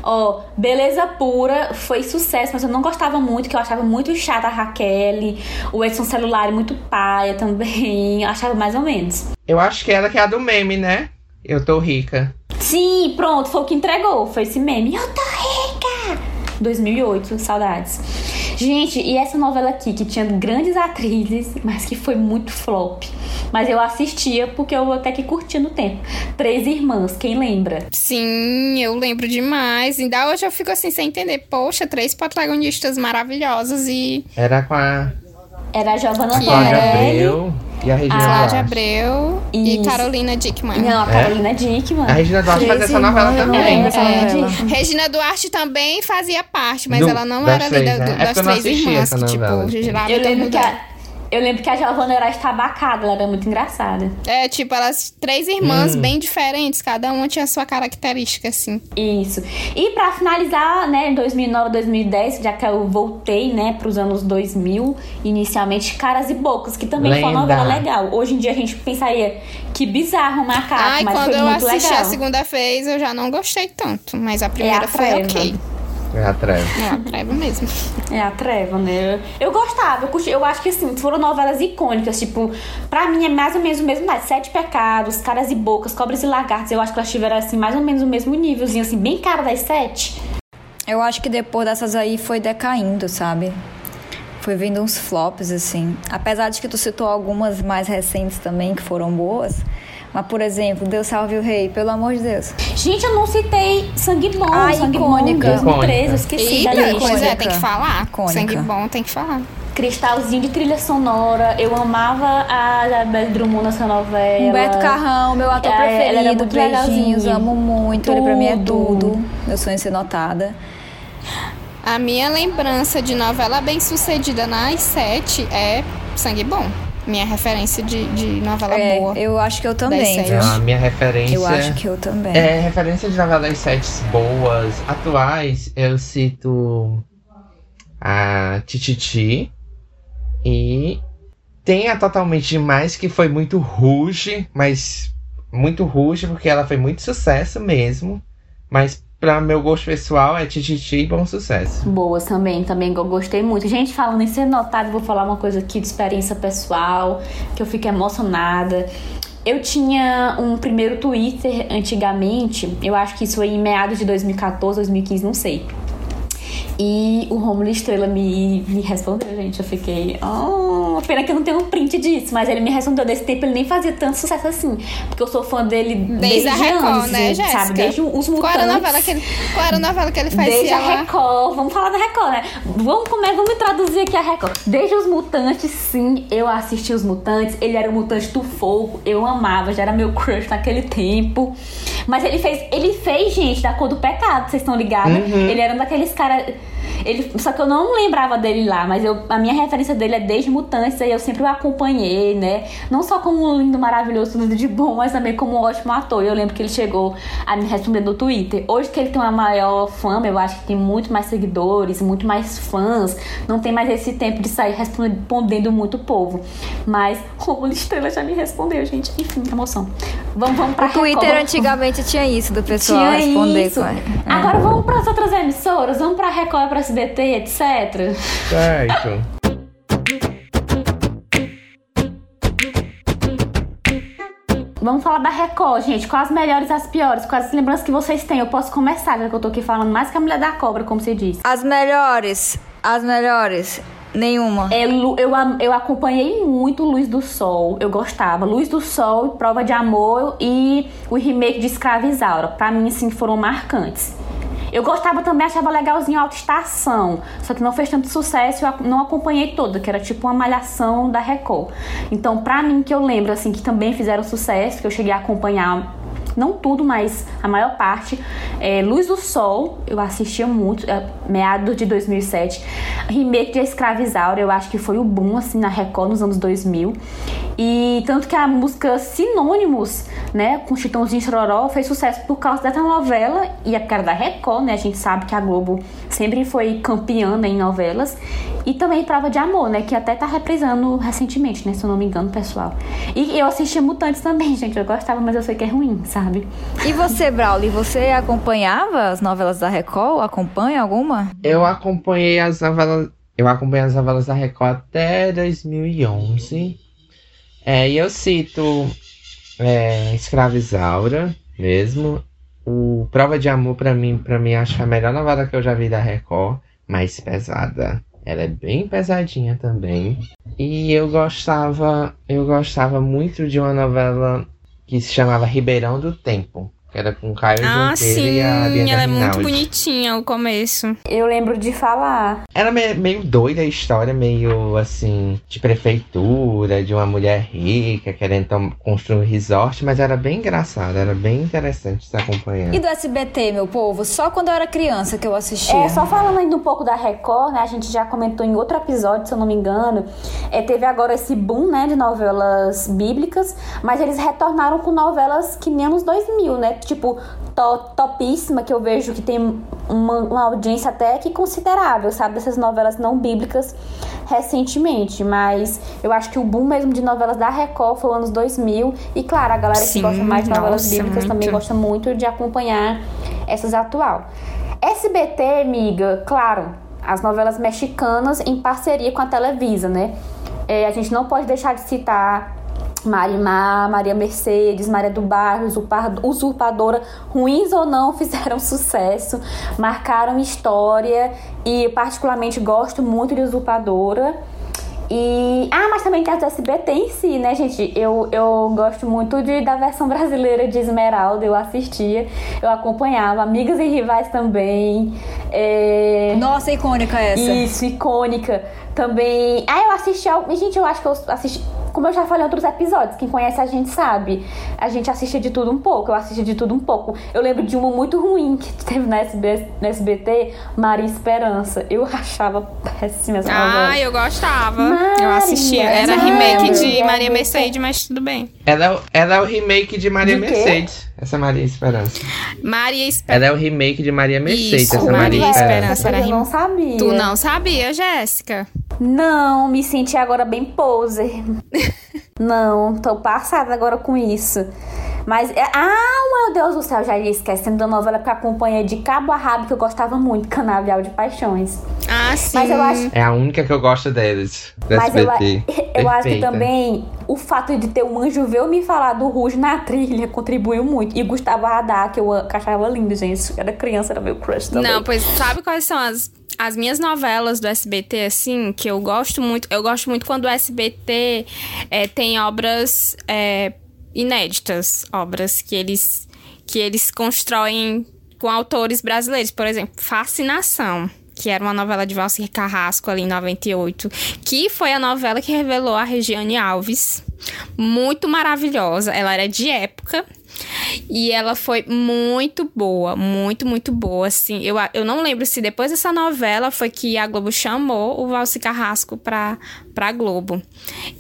Ó, Beleza Pura foi sucesso, mas eu não gostava muito, que eu achava muito chata a Raquel. O Edson Celular muito paia também. Eu achava mais ou menos. Eu acho que ela que é a do meme, né? Eu tô rica. Sim, pronto, foi o que entregou. Foi esse meme. Eu tô rica! 2008, saudades. Gente, e essa novela aqui, que tinha grandes atrizes, mas que foi muito flop. Mas eu assistia porque eu até que curtia no tempo. Três Irmãs, quem lembra? Sim, eu lembro demais. Ainda hoje eu fico assim sem entender. Poxa, três protagonistas maravilhosos e. Era com a Era a Giovanna Cláudia Antonelli. Abreu e a Regina Cláudia Duarte. Abreu e Isso. Carolina Dickman. Não, a Carolina Dickman. A Regina Duarte fazia essa novela também. É, novela. Regina Duarte também fazia parte, mas Do- ela não das era ali três, da- né? do- É das porque eu não três assisti irmãs, essa que tipo, novela, assim. girava Eu lembro que a, eu lembro que a Giovanna era estabacada, ela era muito engraçada. É, tipo, elas três irmãs Hum. bem diferentes, cada uma tinha sua característica, assim. Isso. E pra finalizar, né, em 2009, 2010, já que eu voltei, né, pros anos 2000, inicialmente Caras e Bocas, que também foi uma Lenda. novela legal. Hoje em dia a gente pensaria que bizarro um macaco, Ai, mas quando foi eu muito assisti legal. a segunda vez, eu já não gostei tanto. Mas a primeira a foi ok. É a treva. É a treva mesmo. É a treva, né? Eu gostava, eu, curti, eu acho que assim, foram novelas icônicas, tipo, pra mim é mais ou menos o mesmo, mais Sete Pecados, Caras e Bocas, Cobras e Lagartos, eu acho que elas tiveram assim, mais ou menos o mesmo nívelzinho, assim, bem cara das sete. Eu acho que depois dessas aí foi decaindo, sabe? Foi vindo uns flops, assim. Apesar de que tu citou algumas mais recentes também, que foram boas. Mas, por exemplo, Deus Salve o Rei, pelo amor de Deus. Gente, eu não citei Sangue Bom, Ai, Sangue icônica. Bom, 2013, eu esqueci E, da pois é, tem que falar. Icônica. Sangue bom, tem que falar. Cristalzinho de trilha sonora, eu amava a Isabelle Drummond nessa novela. Humberto Carrão, meu ator É, ela era preferido. muito Beijinhos, amo muito. Ele pra mim é Tudo. tudo. Meu sonho é ser notada. A minha lembrança de novela bem sucedida nas sete é Sangue Bom. Minha referência de, de novela É, boa. eu acho que eu também. A minha referência. Eu acho que eu também. É, referência de novelas sets boas, atuais, eu cito a Tititi e tem a Totalmente Demais, que foi muito ruge, mas muito ruge, porque ela foi muito sucesso mesmo, mas pra meu gosto pessoal é Tititi e Bom Sucesso. Boas também, também gostei muito. Gente, falando em ser notado, vou falar uma coisa aqui de experiência pessoal, que eu fico emocionada. Eu tinha um primeiro Twitter antigamente, eu acho que isso foi em meados de 2014, 2015, não sei. E o Romulo Estrela me, me respondeu, gente. Eu fiquei. Oh, pena que eu não tenho um print disso. Mas ele me respondeu desse tempo, ele nem fazia tanto sucesso assim. Porque eu sou fã dele desde, Desde, a Record, anos, né, Jéssica? sabe? Desde os mutantes. Qual era a novela que ele, qual era a novela que ele Desde fazia a lá? Record, vamos falar da Record, né? Vamos, como é, vamos traduzir aqui a Record. Desde os Mutantes, sim, eu assisti os Mutantes. Ele era o Mutante do Fogo, eu amava, já era meu crush naquele tempo. Mas ele fez, ele fez, gente, da cor do pecado, vocês estão ligados? Ele era um daqueles caras. Ele, só que eu não lembrava dele lá, mas eu, a minha referência dele é desde Mutantes, aí eu sempre o acompanhei, né? Não só como um lindo, maravilhoso, tudo de bom, mas também como um ótimo ator. E eu lembro que ele chegou a me responder no Twitter. Hoje que ele tem uma maior fama, eu acho que tem muito mais seguidores, muito mais fãs. Não tem mais esse tempo de sair respondendo muito o povo. Mas Romulo Estrela já me respondeu, gente. Enfim, emoção. Vamos, vamos pra O Twitter Record. antigamente tinha isso do pessoal Tinha responder. isso. com- é. Agora vamos para as outras emissoras, vamos para Record, para SBT, etc. Certo. Vamos falar da Record, gente. Quais as melhores e as piores? Quais as lembranças que vocês têm? Eu posso começar, já que eu tô aqui falando mais que a mulher da cobra, como você disse. As melhores, as melhores, nenhuma. É, eu, eu acompanhei muito Luz do Sol. Eu gostava. Luz do Sol, Prova de Amor e o remake de Escravizaura. Pra mim, sim, foram marcantes. Eu gostava também, achava legalzinho Alta Estação. Só que não fez tanto sucesso, eu não acompanhei toda, que era tipo uma malhação da Record. Então, pra mim, que eu lembro, assim, que também fizeram sucesso, que eu cheguei a acompanhar não tudo, mas a maior parte. É, Luz do Sol, eu assistia muito, é, meados de 2007. Remake de Escravizaura, eu acho que foi o boom, assim, na Record nos anos 2000. E tanto que a música Sinônimos, né, com Chitãozinho Chororó, fez sucesso por causa dessa novela e a cara da Record, né? A gente sabe que a Globo sempre foi campeã né, em novelas. E também Prova de Amor, né? Que até tá reprisando recentemente, né? Se eu não me engano, pessoal. E eu assistia Mutantes também, gente. Eu gostava, mas eu sei que é ruim, sabe? E você, Brauli, você acompanhava as novelas da Record? Acompanha alguma? Eu acompanhei as novelas. Eu acompanhei as novelas da Record até 2011. É, e eu cito é, Escravizaura mesmo. o Prova de Amor, pra mim, pra mim, acho que é a melhor novela que eu já vi da Record. Mais pesada. Ela é bem pesadinha também. E eu gostava, eu gostava muito de uma novela que se chamava Ribeirão do Tempo. Que era com Caio Ah, Junqueira sim, e a Bianca ela é muito bonitinha o começo. Eu lembro de falar. Era me- meio doida a história, meio assim, de prefeitura, de uma mulher rica querendo construir um resort, mas era bem engraçada, era bem interessante se acompanhar. E do SBT, meu povo? Só quando eu era criança que eu assistia. É, só falando ainda um pouco da Record, né? A gente já comentou em outro episódio, se eu não me engano. É, teve agora esse boom, né, de novelas bíblicas, mas eles retornaram com novelas que nem nos 2000, né? Tipo, to, Topíssima, que eu vejo que tem uma, uma audiência até que considerável, sabe? Dessas novelas não bíblicas recentemente. Mas eu acho que o boom mesmo de novelas da Record foi anos 2000. E claro, a galera que Sim, gosta mais de novelas nossa, bíblicas também muito. gosta muito de acompanhar essas atual. SBT, amiga, claro, as novelas mexicanas em parceria com a Televisa, né? É, a gente não pode deixar de citar Marimar, Maria Mercedes, Maria do Bairro, Usurpa- Usurpadora, ruins ou não, fizeram sucesso, marcaram história e particularmente gosto muito de Usurpadora. E. Ah, mas também tem as SBT em si, né, gente? Eu, eu gosto muito de, da versão brasileira de Esmeralda, eu assistia, eu acompanhava, Amigas e Rivais também. É... Nossa, icônica essa. Isso, icônica. Também. Ah, eu assisti. ao- Gente, eu acho que eu assisti. Como eu já falei em outros episódios, quem conhece a gente sabe. A gente assiste de tudo um pouco. Eu assisti de tudo um pouco. Eu lembro de uma muito ruim que teve na, SB, no SBT, Maria Esperança. Eu achava péssima essa Ah, eu gostava. Maria, eu assistia. Era remake de Maria. Mercedes, mas tudo bem. Ela, é o- ela é o remake de Maria De? Mercedes, essa Maria Esperança. Maria Esperança. Ela é o remake de Maria Mercedes, Isso, essa Maria Maria Esperança. Era eu não sabia. Tu não sabia, Jéssica? Não, me senti agora bem poser. não, tô passada agora com isso. Mas, é- ah, meu Deus do céu, já ia esquecendo da novela que eu acompanhei de cabo a rabo, que eu gostava muito, Canavial de Paixões. Ah, sim. Mas eu acho, É a única que eu gosto deles, do mas eu, eu acho que também o fato de ter um anjo ver eu me falar do Rouge na trilha contribuiu muito. E Gustavo Radar, que eu achava lindo, gente. Era criança, era meu crush também. Não, pois sabe quais são as, as minhas novelas do SBT, assim, que eu gosto muito? Eu gosto muito quando o SBT é, tem obras é, inéditas, obras que eles, que eles constroem com autores brasileiros. Por exemplo, Fascinação. Que era uma novela de Valcir Carrasco ali em 98. Que foi a novela que revelou a Regiane Alves. Muito maravilhosa. Ela era de época. E ela foi muito boa, muito, muito boa, assim. Eu, eu não lembro se depois dessa novela foi que a Globo chamou o Valci Carrasco pra, pra Globo.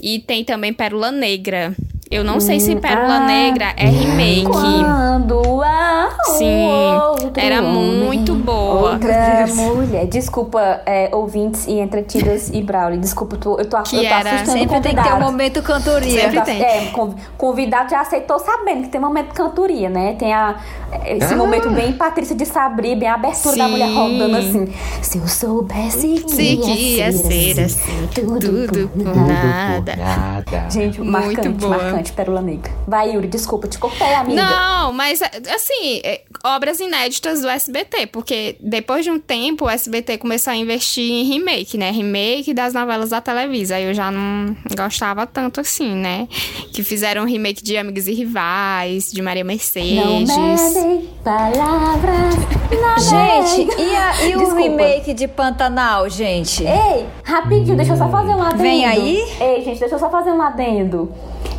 E tem também Pérola Negra. Eu não sei se Pérola ah. Negra é remake. Quando há Sim, outro era homem, muito boa. Outra mulher. Desculpa, é, ouvintes e entretidas e Brauli. Desculpa, tu- eu tô, Que eu tô era- assustando Sempre tem que ter um momento cantoria. Sempre Tá- tem. É, conv- convidado já aceitou sabendo que tem momento de cantoria, né? Tem a, esse Ah. momento bem Patrícia de Sabri, bem a abertura da Sim. mulher rodando assim. Se eu soubesse que, Se que ia ser assim, tudo, tudo por por nada. nada. Nada. Gente, Muito marcante, boa. marcante, Pérola Negra. Vai, Yuri, desculpa, te cortei, amiga. Não, mas assim, é, obras inéditas do SBT, porque depois de um tempo o SBT começou a investir em remake, né? Remake das novelas da Televisa. Aí eu já não gostava tanto assim, né? Que fizeram um remake de Amigos e Rivais, de Maria Não Mercedes. medem palavras. Gente, e, a- e o remake de Pantanal, gente? Ei, rapidinho, deixa eu só fazer um adendo. Vem aí? Ei, gente, deixa eu só fazer um adendo.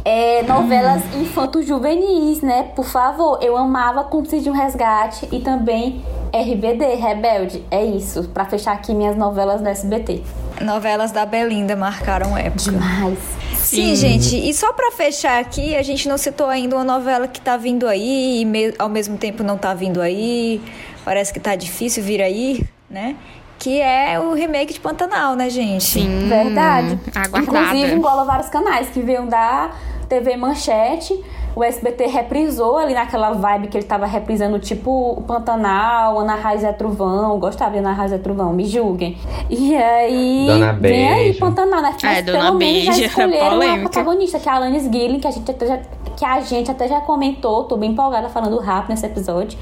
É, novelas infanto-juvenis, né? Por favor, eu amava Cúmplice de um Resgate e também RBD, Rebelde. É isso, pra fechar aqui minhas novelas do SBT. Novelas da Belinda marcaram época. Demais. Sim, gente, e só pra fechar aqui, a gente não citou ainda uma novela que tá vindo aí e me- ao mesmo tempo não tá vindo aí. Parece que tá difícil vir aí, né? Que é o remake de Pantanal, né, gente? Sim, Verdade. Aguardada. Inclusive, engola vários canais que veio da TV Manchete o SBT reprisou ali naquela vibe que ele tava reprisando, tipo o Pantanal, Ana Raiz é Truvão. Gostava de Ana Raiz é Truvão, me julguem. E aí. Dona vem aí Beija. Pantanal, né? Mas É, Dona pelo menos já Beija, escolheram a polêmica. protagonista, que é a Alanis Gillen, que a gente até já. Que a gente até já comentou, tô bem empolgada falando rápido nesse episódio.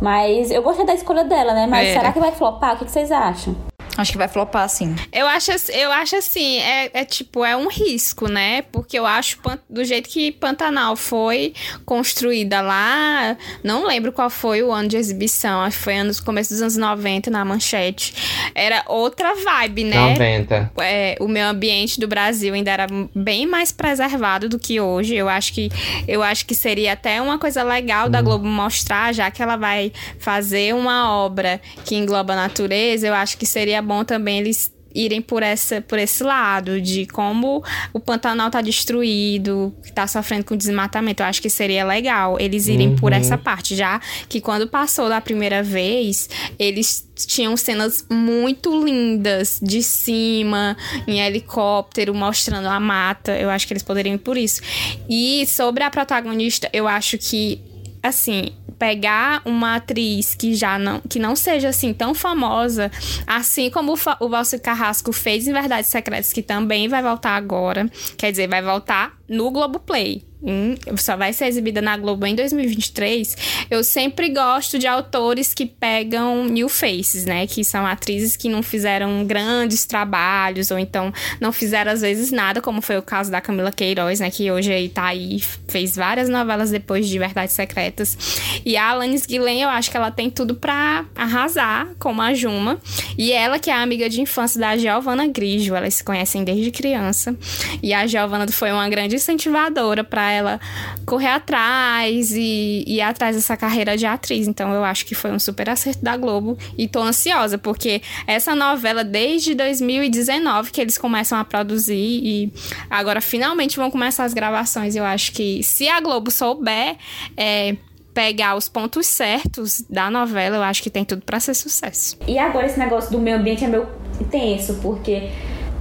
Mas eu gostei da escolha dela, né? Mas É. será que vai flopar? O que vocês acham? Acho que vai flopar, sim. Eu acho, eu acho assim, é, é tipo, é um risco, né? Porque eu acho do jeito que Pantanal foi construída lá, não lembro qual foi o ano de exibição, acho que foi anos, começo dos anos 90 na manchete. Era outra vibe, né? 90. é, o meio ambiente do Brasil ainda era bem mais preservado do que hoje. Eu acho que eu acho que seria até uma coisa legal da Globo mostrar, já que ela vai fazer uma obra que engloba a natureza, eu acho que seria bom também eles irem por essa por esse lado de como o Pantanal tá destruído, que tá sofrendo com desmatamento. Eu acho que seria legal eles irem por Uhum. essa parte, já que quando passou da primeira vez, eles tinham cenas muito lindas de cima, em helicóptero, mostrando a mata. Eu acho que eles poderiam ir por isso. E sobre a protagonista, eu acho que assim, pegar uma atriz que já não, que não seja assim tão famosa, assim como o, o Carrasco fez em Verdades Secretas, que também vai voltar agora, quer dizer, vai voltar no Globoplay. Hum, só vai ser exibida na Globo em 2023. Eu sempre gosto de autores que pegam new faces, né? Que são atrizes que não fizeram grandes trabalhos, ou então não fizeram às vezes nada, como foi o caso da Camila Queiroz, né? Que hoje aí tá aí, fez várias novelas depois de Verdades Secretas. E a Alanis Guilhem, eu acho que ela tem tudo pra arrasar, como a Juma. E ela, que é amiga de infância da Giovanna Grigio, elas se conhecem desde criança. E a Giovanna foi uma grande incentivadora pra ela correr atrás e ir atrás dessa carreira de atriz. Então eu acho que foi um super acerto da Globo. E tô ansiosa, porque essa novela, desde 2019, que eles começam a produzir e agora finalmente vão começar as gravações. Eu acho que se a Globo souber. é, Pegar os pontos certos da novela, eu acho que tem tudo pra ser sucesso. E agora esse negócio do meio ambiente é meio tenso, porque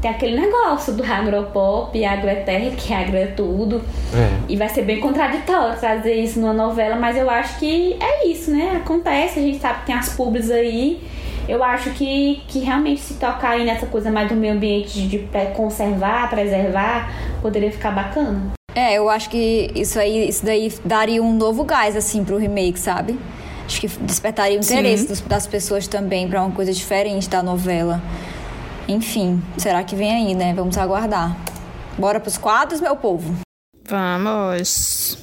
tem aquele negócio do agropop, agro é terra, que agro é tudo. É. E vai ser bem contraditório trazer isso numa novela, mas eu acho que é isso, né? Acontece, a gente sabe que tem as pubs aí. Eu acho que, que realmente se tocar aí nessa coisa mais do meio ambiente de conservar, preservar, poderia ficar bacana. É, eu acho que isso aí, isso daí daria um novo gás, assim, pro remake, sabe? Acho que despertaria o interesse dos- das pessoas também pra uma coisa diferente da novela. Enfim, será que vem aí, né? Vamos aguardar. Bora pros quadros, meu povo? Vamos!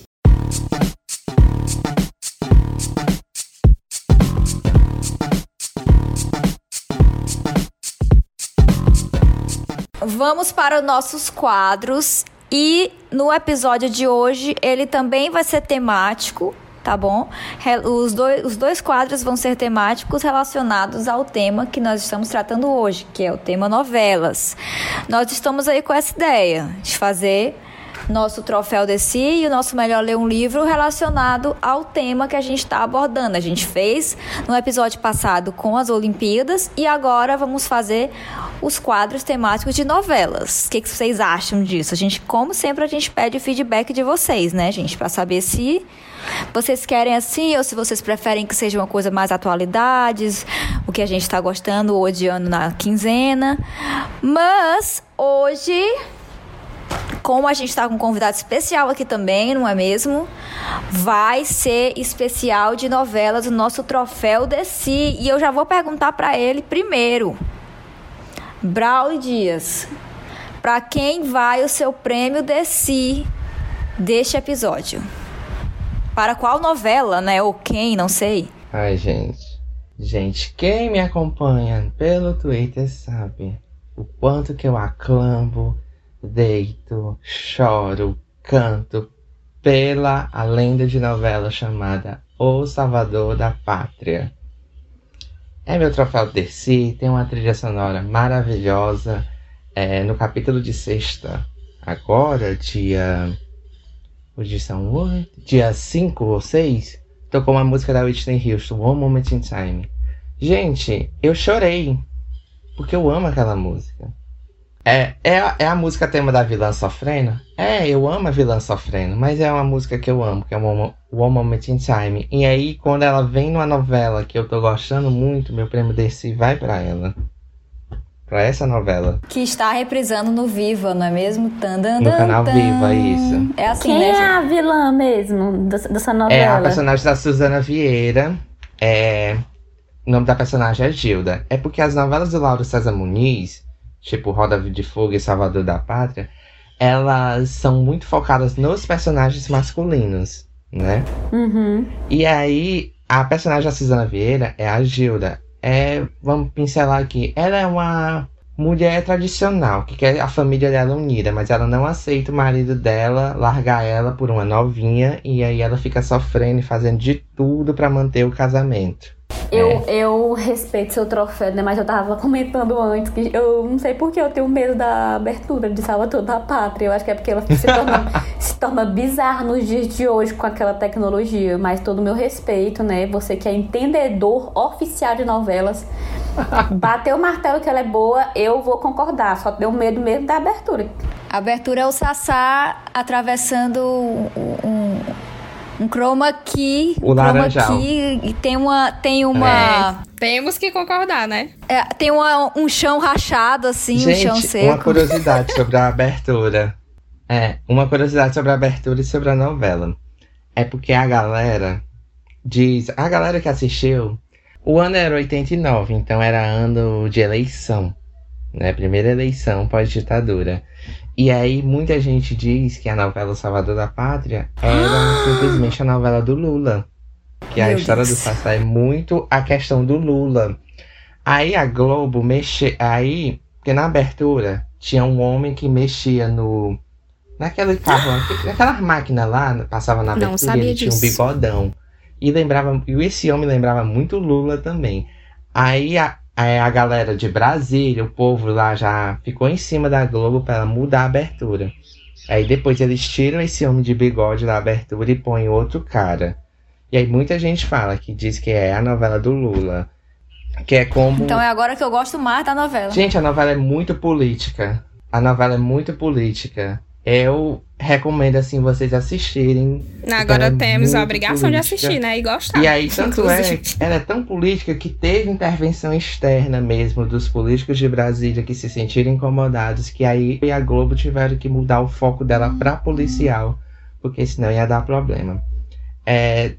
Vamos para os nossos quadros e no episódio de hoje ele também vai ser temático, tá bom? Os dois, os dois quadros vão ser temáticos relacionados ao tema que nós estamos tratando hoje, que é o tema novelas. Nós estamos aí com essa ideia de fazer nosso troféu de si e o nosso melhor ler um livro relacionado ao tema que a gente está abordando. A gente fez no episódio passado com as Olimpíadas e agora vamos fazer os quadros temáticos de novelas. O que, que vocês acham disso? A gente, como sempre, a gente pede feedback de vocês, né, gente, para saber se vocês querem assim ou se vocês preferem que seja uma coisa mais atualidades, o que a gente está gostando ou odiando na quinzena. Mas hoje como a gente está com um convidado especial aqui também, não é mesmo? Vai ser especial de novelas o nosso troféu Desi. E eu já vou perguntar para ele primeiro. Braulio Dias, para quem vai o seu prêmio Desi deste episódio? Para qual novela, né? Ou quem, não sei. Ai, gente. Gente, quem me acompanha pelo Twitter sabe o quanto que eu aclamo, deito, choro, canto pela a lenda de novela chamada O Salvador da Pátria. É meu troféu Dercy, tem uma trilha sonora maravilhosa. É, no capítulo de sexta, agora, dia. Hoje são oito, dia 5 ou 6, tocou uma música da Whitney Houston, One Moment in Time. Gente, eu chorei. Porque eu amo aquela música. É, é, a- é a música tema da vilã sofrendo? É, eu amo a vilã sofrendo, mas é uma música que eu amo, que é One, One Moment in Time. E aí, quando ela vem numa novela que eu tô gostando muito, meu prêmio desse vai pra ela. Pra essa novela. Que está reprisando no Viva, não é mesmo? Tan, dan, No dan, canal dan. Viva, isso. É assim, Quem né? é gente? a vilã mesmo dessa dessa novela? É a personagem da Suzana Vieira. É. O nome da personagem é Gilda. É porque as novelas do Lauro César Muniz, tipo Roda de Fogo e Salvador da Pátria, elas são muito focadas nos personagens masculinos, né? Uhum. E aí, a personagem da Suzana Vieira é a Gilda. É, vamos pincelar aqui. Ela é uma mulher tradicional, que quer a família dela unida, mas ela não aceita o marido dela largar ela por uma novinha, e aí ela fica sofrendo e fazendo de tudo pra manter o casamento. Eu, eu respeito seu troféu, né? Mas eu tava comentando antes que eu não sei por que eu tenho medo da abertura de Salvador da Pátria. Eu acho que é porque ela se torna, se torna bizarra nos dias de hoje com aquela tecnologia. Mas todo o meu respeito, né? Você que é entendedor oficial de novelas, bateu o martelo que ela é boa, eu vou concordar. Só tenho medo mesmo da abertura. A abertura é o Sassá atravessando um, um, um chroma key. O um chroma laranjal. key e tem uma. Tem uma. Temos que concordar, né? é, tem uma, um chão rachado, assim, um chão Gente, seco. uma curiosidade sobre a abertura. É, uma curiosidade sobre a abertura e sobre a novela. É porque a galera diz. A galera que assistiu. O ano era 89, então era ano de eleição. Né? Primeira eleição pós-ditadura. E aí muita gente diz que a novela Salvador da Pátria era simplesmente a novela do Lula. Que a Meu história Deus. do Sassá é muito a questão do Lula. Aí a Globo mexe. Aí, porque na abertura tinha um homem que mexia no. Naquele carro, naquela máquina lá, passava na Não abertura e sabia ele tinha um disso. bigodão. E lembrava. E esse homem lembrava muito Lula também. Aí a, a, a galera de Brasília, o povo lá já ficou em cima da Globo para ela mudar a abertura. Aí depois eles tiram esse homem de bigode da abertura e põem outro cara. E aí muita gente fala que diz que é a novela do Lula. Que é como. Então é agora que eu gosto mais da novela. Gente, a novela é muito política. A novela é muito política. Eu recomendo, assim, vocês assistirem. Agora Ela é temos a obrigação de política. assistir, né? E gostar. E aí, tanto é, inclusive. ela é tão política que teve intervenção externa mesmo dos políticos de Brasília que se sentiram incomodados, que aí e a Globo tiveram que mudar o foco dela pra policial, porque senão ia dar problema. É,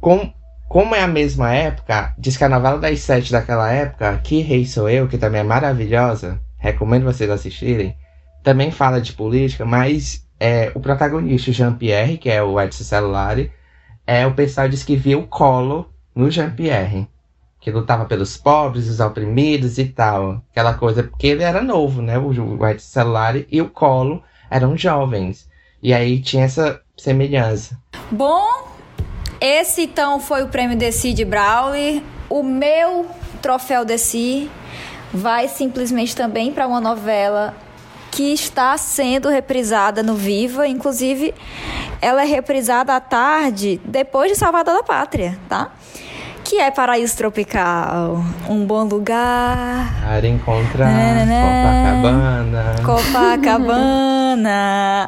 com, como é a mesma época, diz que a novela das sete daquela época, Que Rei Sou Eu, que também é maravilhosa, recomendo vocês assistirem, também fala de política, mas é, o protagonista, Jean-Pierre, que é o Edson Celulari, é, o pessoal diz que via o Colo no Jean-Pierre. Que lutava pelos pobres, os oprimidos e tal. Aquela coisa, porque ele era novo, né? O, Edson Celulari e o Colo eram jovens. E aí tinha essa semelhança. Bom, esse então foi o prêmio Desi de Brawley. O meu troféu Desi vai simplesmente também para uma novela que está sendo reprisada no Viva. Inclusive, ela é reprisada à tarde, depois de Salvador da Pátria, tá? Que é Paraíso Tropical. Um bom lugar. Para encontrar. Copacabana. Copacabana.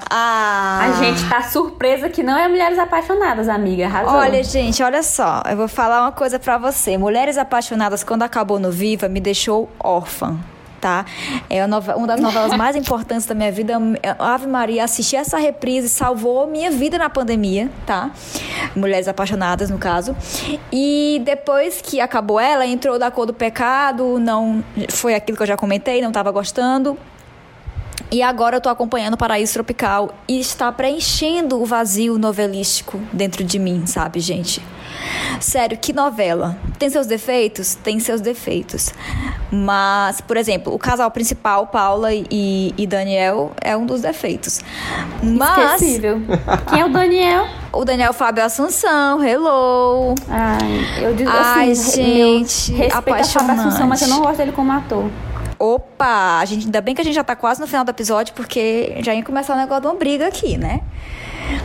Ah. A gente tá surpresa que não é Mulheres Apaixonadas, amiga. Arrasou. Olha, gente, olha só. Eu vou falar uma coisa pra você. Mulheres Apaixonadas, quando acabou no Viva, me deixou órfã. Tá? É uma das novelas mais importantes da minha vida. Ave Maria, assistir essa reprise salvou minha vida na pandemia, tá? Mulheres Apaixonadas, no caso. E depois que acabou ela, entrou da cor do pecado, não foi aquilo que eu já comentei, não tava gostando. E agora eu tô acompanhando Paraíso Tropical e está preenchendo o vazio novelístico dentro de mim, sabe, gente? Sério, que novela. Tem seus defeitos? Tem seus defeitos. Mas, por exemplo, o casal principal, Paula e, e Daniel, é um dos defeitos. Mas Esquecível. Quem é o Daniel? o Daniel Fábio Assunção, hello. Ai, eu digo Ai, assim, gente, meu respeito a Fábio Assunção, mas eu não apaixonante. gosto dele como ator. Opa, a gente, ainda bem que a gente já tá quase no final do episódio, porque já ia começar o negócio de uma briga aqui, né?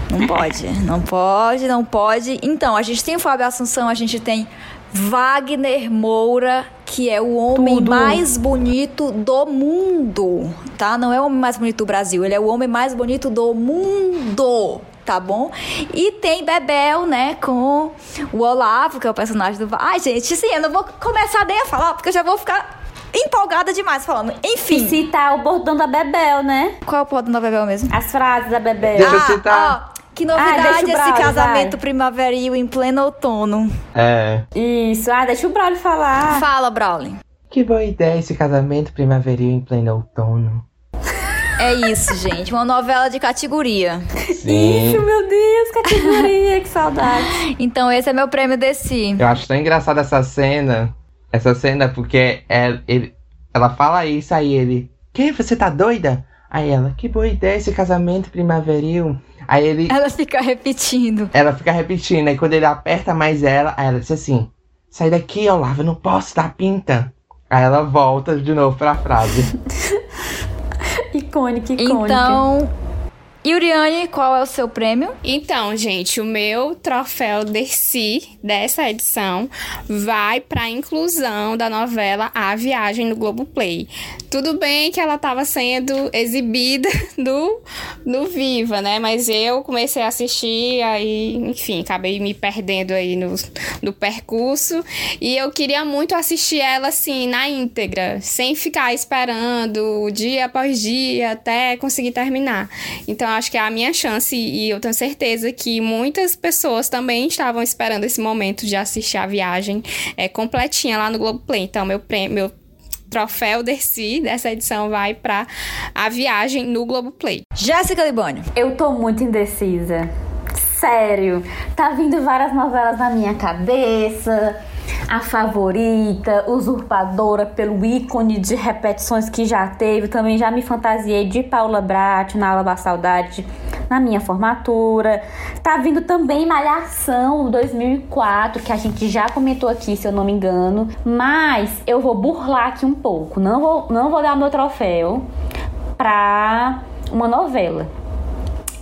Não pode, não pode, não pode. Então, a gente tem o Fábio Assunção, a gente tem Wagner Moura que é o homem Tudo. mais bonito do mundo, tá? Não é o homem mais bonito do Brasil, ele é o homem mais bonito do mundo. Tá bom? E tem Bebel, né? Com o Olavo, que é o personagem do. Ai, gente, assim, eu não vou começar nem a falar, porque eu já vou ficar empolgada demais falando. E Enfim. citar o bordão da Bebel, né? Qual é o podão da Bebel mesmo? As frases da Bebel. Deixa eu ah, citar. ó, que Ah, novidade o esse Braulio, casamento vai. primaveril em pleno outono. É. Isso. Ah, deixa o Braulio falar. Fala, Brawley. Que boa ideia esse casamento primaveril em pleno outono. É isso, gente. Uma novela de categoria. Sim. Isso, meu Deus, categoria, que saudade. Então esse é meu prêmio desse. Eu acho tão engraçada essa cena. Essa cena porque é, ele, ela fala isso, aí ele. Que? Você tá doida? Aí ela, que boa ideia esse casamento primaveril. Aí ele. Ela fica repetindo. Ela fica repetindo, aí quando ele aperta mais ela, aí ela diz assim: Sai daqui, Olavo, eu não posso dar pinta. Aí ela volta de novo pra frase. Icônica, icônica. Então, Yuriane, qual é o seu prêmio? Então, gente, o meu troféu Dercy dessa edição vai para a inclusão da novela A Viagem no Globoplay. Tudo bem que ela estava sendo exibida no, no Viva, né? Mas eu comecei a assistir, aí, enfim, acabei me perdendo aí no, no percurso. E eu queria muito assistir ela, assim, na íntegra, sem ficar esperando dia após dia até conseguir terminar. Então, acho que é a minha chance e eu tenho certeza que muitas pessoas também estavam esperando esse momento de assistir a viagem é, completinha lá no Globoplay. Então, meu prêmio, meu troféu Dercy dessa edição vai para a viagem no Globoplay. Jéssica Libânio. Eu tô muito indecisa. Sério. Tá vindo várias novelas na minha cabeça. A favorita, usurpadora pelo ícone de repetições que já teve. Também já me fantasiei de Paula Brat na aula da saudade na minha formatura. Tá vindo também Malhação 2004, que a gente já comentou aqui, se eu não me engano. Mas eu vou burlar aqui um pouco. Não vou, não vou dar meu troféu pra uma novela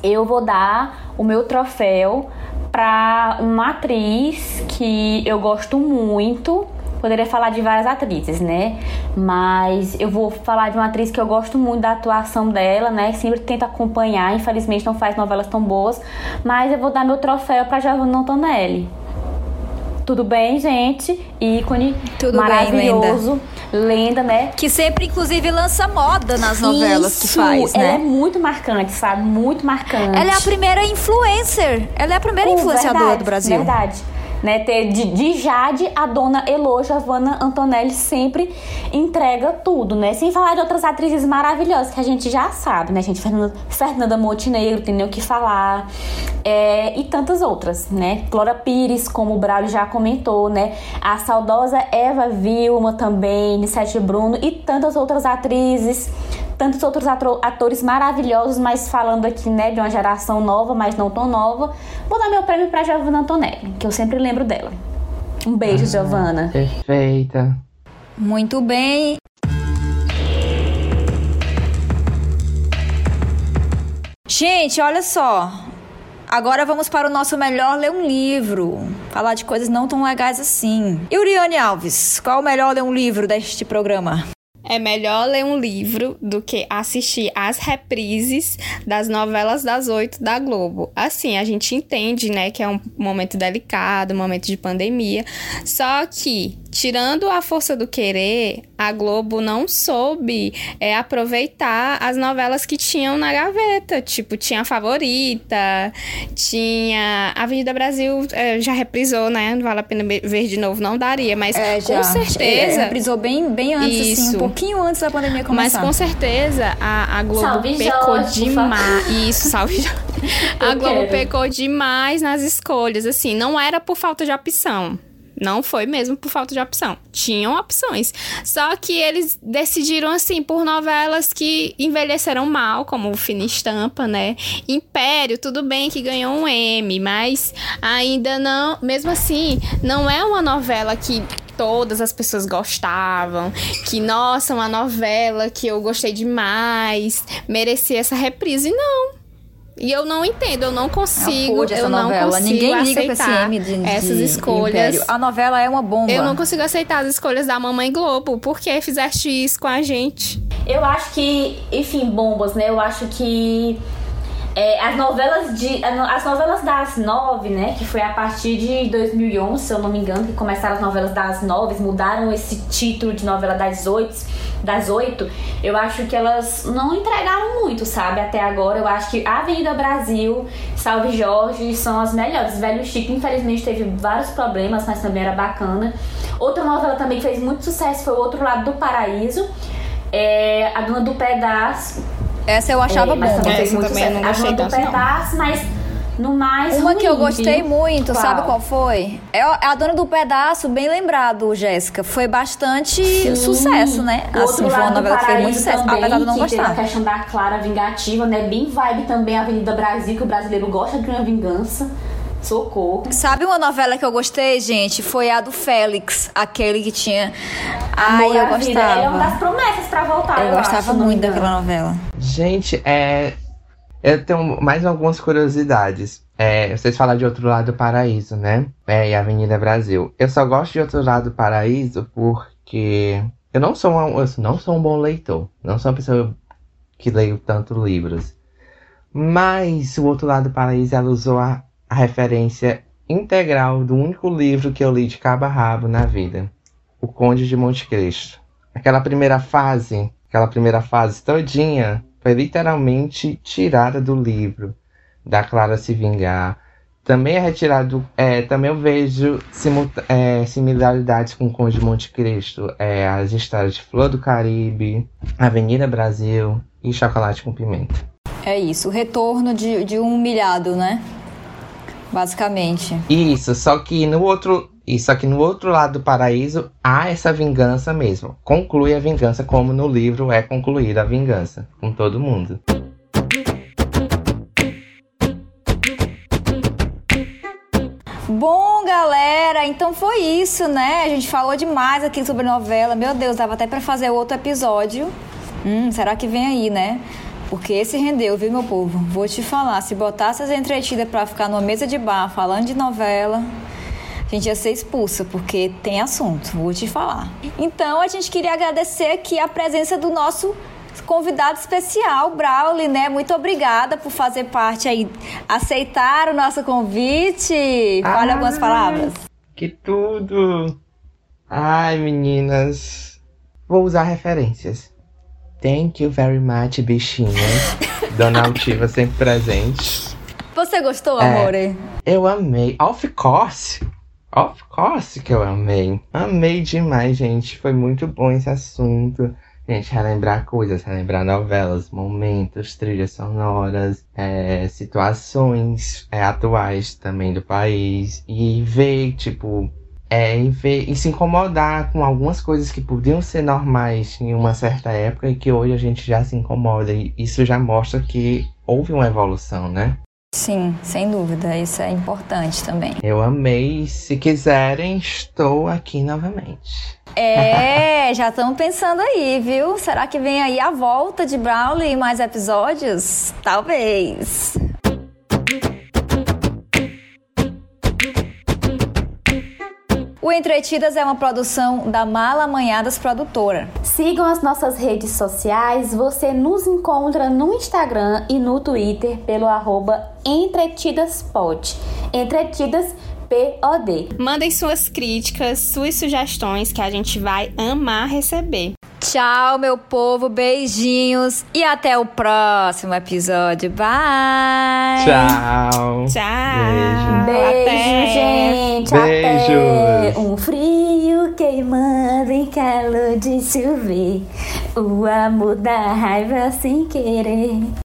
eu vou dar o meu troféu para uma atriz que eu gosto muito. Poderia falar de várias atrizes, né? Mas eu vou falar de uma atriz que eu gosto muito da atuação dela, né? Sempre tento acompanhar, infelizmente não faz novelas tão boas. Mas eu vou dar meu troféu para Giovanna Antonelli. Tudo bem, gente? Ícone Tudo bem, maravilhoso. Lenda. né? Que sempre, inclusive, lança moda nas novelas que Isso, faz, Ela é né? muito marcante, sabe? Muito marcante. Ela é a primeira influencer. Ela é a primeira Uh, influenciadora verdade, do Brasil. Verdade. Né, ter de, de Jade, a dona Elo Giovanna Antonelli sempre entrega tudo, né? Sem falar de outras atrizes maravilhosas que a gente já sabe, né, gente? Fernanda, Fernanda Montenegro, tem nem o que falar. É, e tantas outras, né? Glória Pires, como o Braulio já comentou, né? A saudosa Eva Vilma também, Nissete Bruno e tantas outras atrizes tantos outros atores maravilhosos, mas falando aqui, né, de uma geração nova, mas não tão nova, vou dar meu prêmio pra Giovanna Antonelli, que eu sempre lembro dela. Um beijo, Giovanna. Perfeita. Muito bem. Gente, olha só. Agora vamos para o nosso melhor ler um livro. Falar de coisas não tão legais assim. Yuriane Alves, qual o melhor ler um livro deste programa? É melhor ler um livro do que assistir às reprises das novelas das oito da Globo. Assim, a gente entende, né, que é um momento delicado, um momento de pandemia. Só que, tirando a força do querer, a Globo não soube é, aproveitar as novelas que tinham na gaveta. Tipo, tinha a Favorita, tinha Avenida Brasil, é, já reprisou, né? Não vale a pena ver de novo, não daria. Mas É, já. com certeza. É, reprisou bem, bem antes, assim, Isso. um pouquinho antes da pandemia Mas começar. com certeza a, a Globo Salve pecou Jorge, demais. Isso, salve Jorge. A Globo quero. pecou demais nas escolhas. Assim, não era por falta de opção. Não foi mesmo por falta de opção. Tinham opções. Só que eles decidiram, assim, por novelas que envelheceram mal, como o Fina Estampa, né? Império, tudo bem que ganhou um M, mas ainda não. Mesmo assim, não é uma novela que todas as pessoas gostavam, que nossa, uma novela que eu gostei demais, merecia essa reprise. Não. E eu não entendo, eu não consigo, essa eu não novela. consigo Ninguém aceitar de, de essas escolhas. Império. A novela é uma bomba. Eu não consigo aceitar as escolhas da Mamãe Globo. Por que fizeste isso com a gente? Eu acho que, enfim, bombas, né? Eu acho que é, as novelas de as novelas das nove, né, que foi a partir de 2011, se eu não me engano, que começaram as novelas das nove, mudaram esse título de novela das oito, das oito. Eu acho que elas não entregaram muito, sabe? Até agora, eu acho que Avenida Brasil, Salve Jorge são as melhores. Velho Chico, infelizmente, teve vários problemas, mas também era bacana. Outra novela também que fez muito sucesso foi o Outro Lado do Paraíso. É, a Dona do Pedaço, essa eu achava é, fez Essa muito também eu não gostei A Dona do tanto, não. Pedaço, mas no mais Uma ruim, que eu gostei viu? muito, Qual? sabe qual foi? É a a Dona do Pedaço, bem lembrado, Jéssica. Foi bastante Sim. sucesso, né? O outro Assim, foi uma novela que fez muito sucesso, também, apesar de eu não que teve a gostar. questão da Clara vingativa, né? Bem vibe também Avenida Brasil, que o brasileiro gosta de uma vingança. Socorro. Sabe uma novela que eu gostei, gente? Foi a do Félix, aquele que tinha. Ai, Amor eu à Vida, É uma gostava. das promessas pra voltar, eu, Eu gostava acho, muito daquela novela. Gente, é. Eu tenho mais algumas curiosidades. É, vocês falaram de Outro Lado do Paraíso, né? É, e Avenida Brasil. Eu só gosto de Outro Lado do Paraíso porque eu não sou um, eu não sou um bom leitor. Não sou uma pessoa que leio tanto livros. Mas o Outro Lado do Paraíso, ela usou a, a referência integral do único livro que eu li de cabo a rabo na vida. O Conde de Monte Cristo. Aquela primeira fase, aquela primeira fase todinha, foi literalmente tirada do livro, da Clara se vingar. Também é retirado, é, também eu vejo é, similaridades com o Conde de Monte Cristo, é, as histórias de Flor do Caribe, Avenida Brasil e Chocolate com Pimenta. É isso, o retorno de, de um humilhado, né? Basicamente. Isso, só que no outro, isso só que no outro lado do paraíso há essa vingança mesmo. Conclui a vingança como no livro é concluída a vingança com todo mundo. Bom, galera, então foi isso, né? A gente falou demais aqui sobre novela. Meu Deus, dava até pra fazer outro episódio. Hum, será que vem aí, né? Porque esse rendeu, viu, meu povo? Vou te falar, se botasse as entretidas pra ficar numa mesa de bar falando de novela, a gente ia ser expulsa, porque tem assunto, vou te falar. Então, a gente queria agradecer aqui a presença do nosso convidado especial, Brauli, né? Muito obrigada por fazer parte aí, aceitar o nosso convite. Fale Ah. algumas palavras. Que tudo! Ai, meninas. Vou usar referências. Thank you very much, bichinha. Dona Altiva sempre presente. Você gostou, É. amore? Eu amei. Of course. Of course que eu amei. Amei demais, gente. Foi muito bom esse assunto. Gente, relembrar coisas, relembrar novelas, momentos, trilhas sonoras, é, situações é, atuais também do país. E ver, tipo, é, e ver e se incomodar com algumas coisas que podiam ser normais em uma certa época e que hoje a gente já se incomoda. E isso já mostra que houve uma evolução, né? Sim, sem dúvida. Isso é importante também. Eu amei. Se quiserem, estou aqui novamente. É, já estamos pensando aí, viu? Será que vem aí a volta de Brawley em mais episódios? Talvez. O Entretidas é uma produção da Mala Amanhadas Produtora. Sigam as nossas redes sociais. Você nos encontra no Instagram e no Twitter pelo arroba Entretidaspod. Entretidas P-O-D. Mandem suas críticas, suas sugestões que a gente vai amar receber. Tchau, meu povo, beijinhos e até o próximo episódio. Bye! Tchau. Tchau! Beijo, Até. gente. Beijos. Até um frio queimando em calor de chover. O amor da raiva sem querer.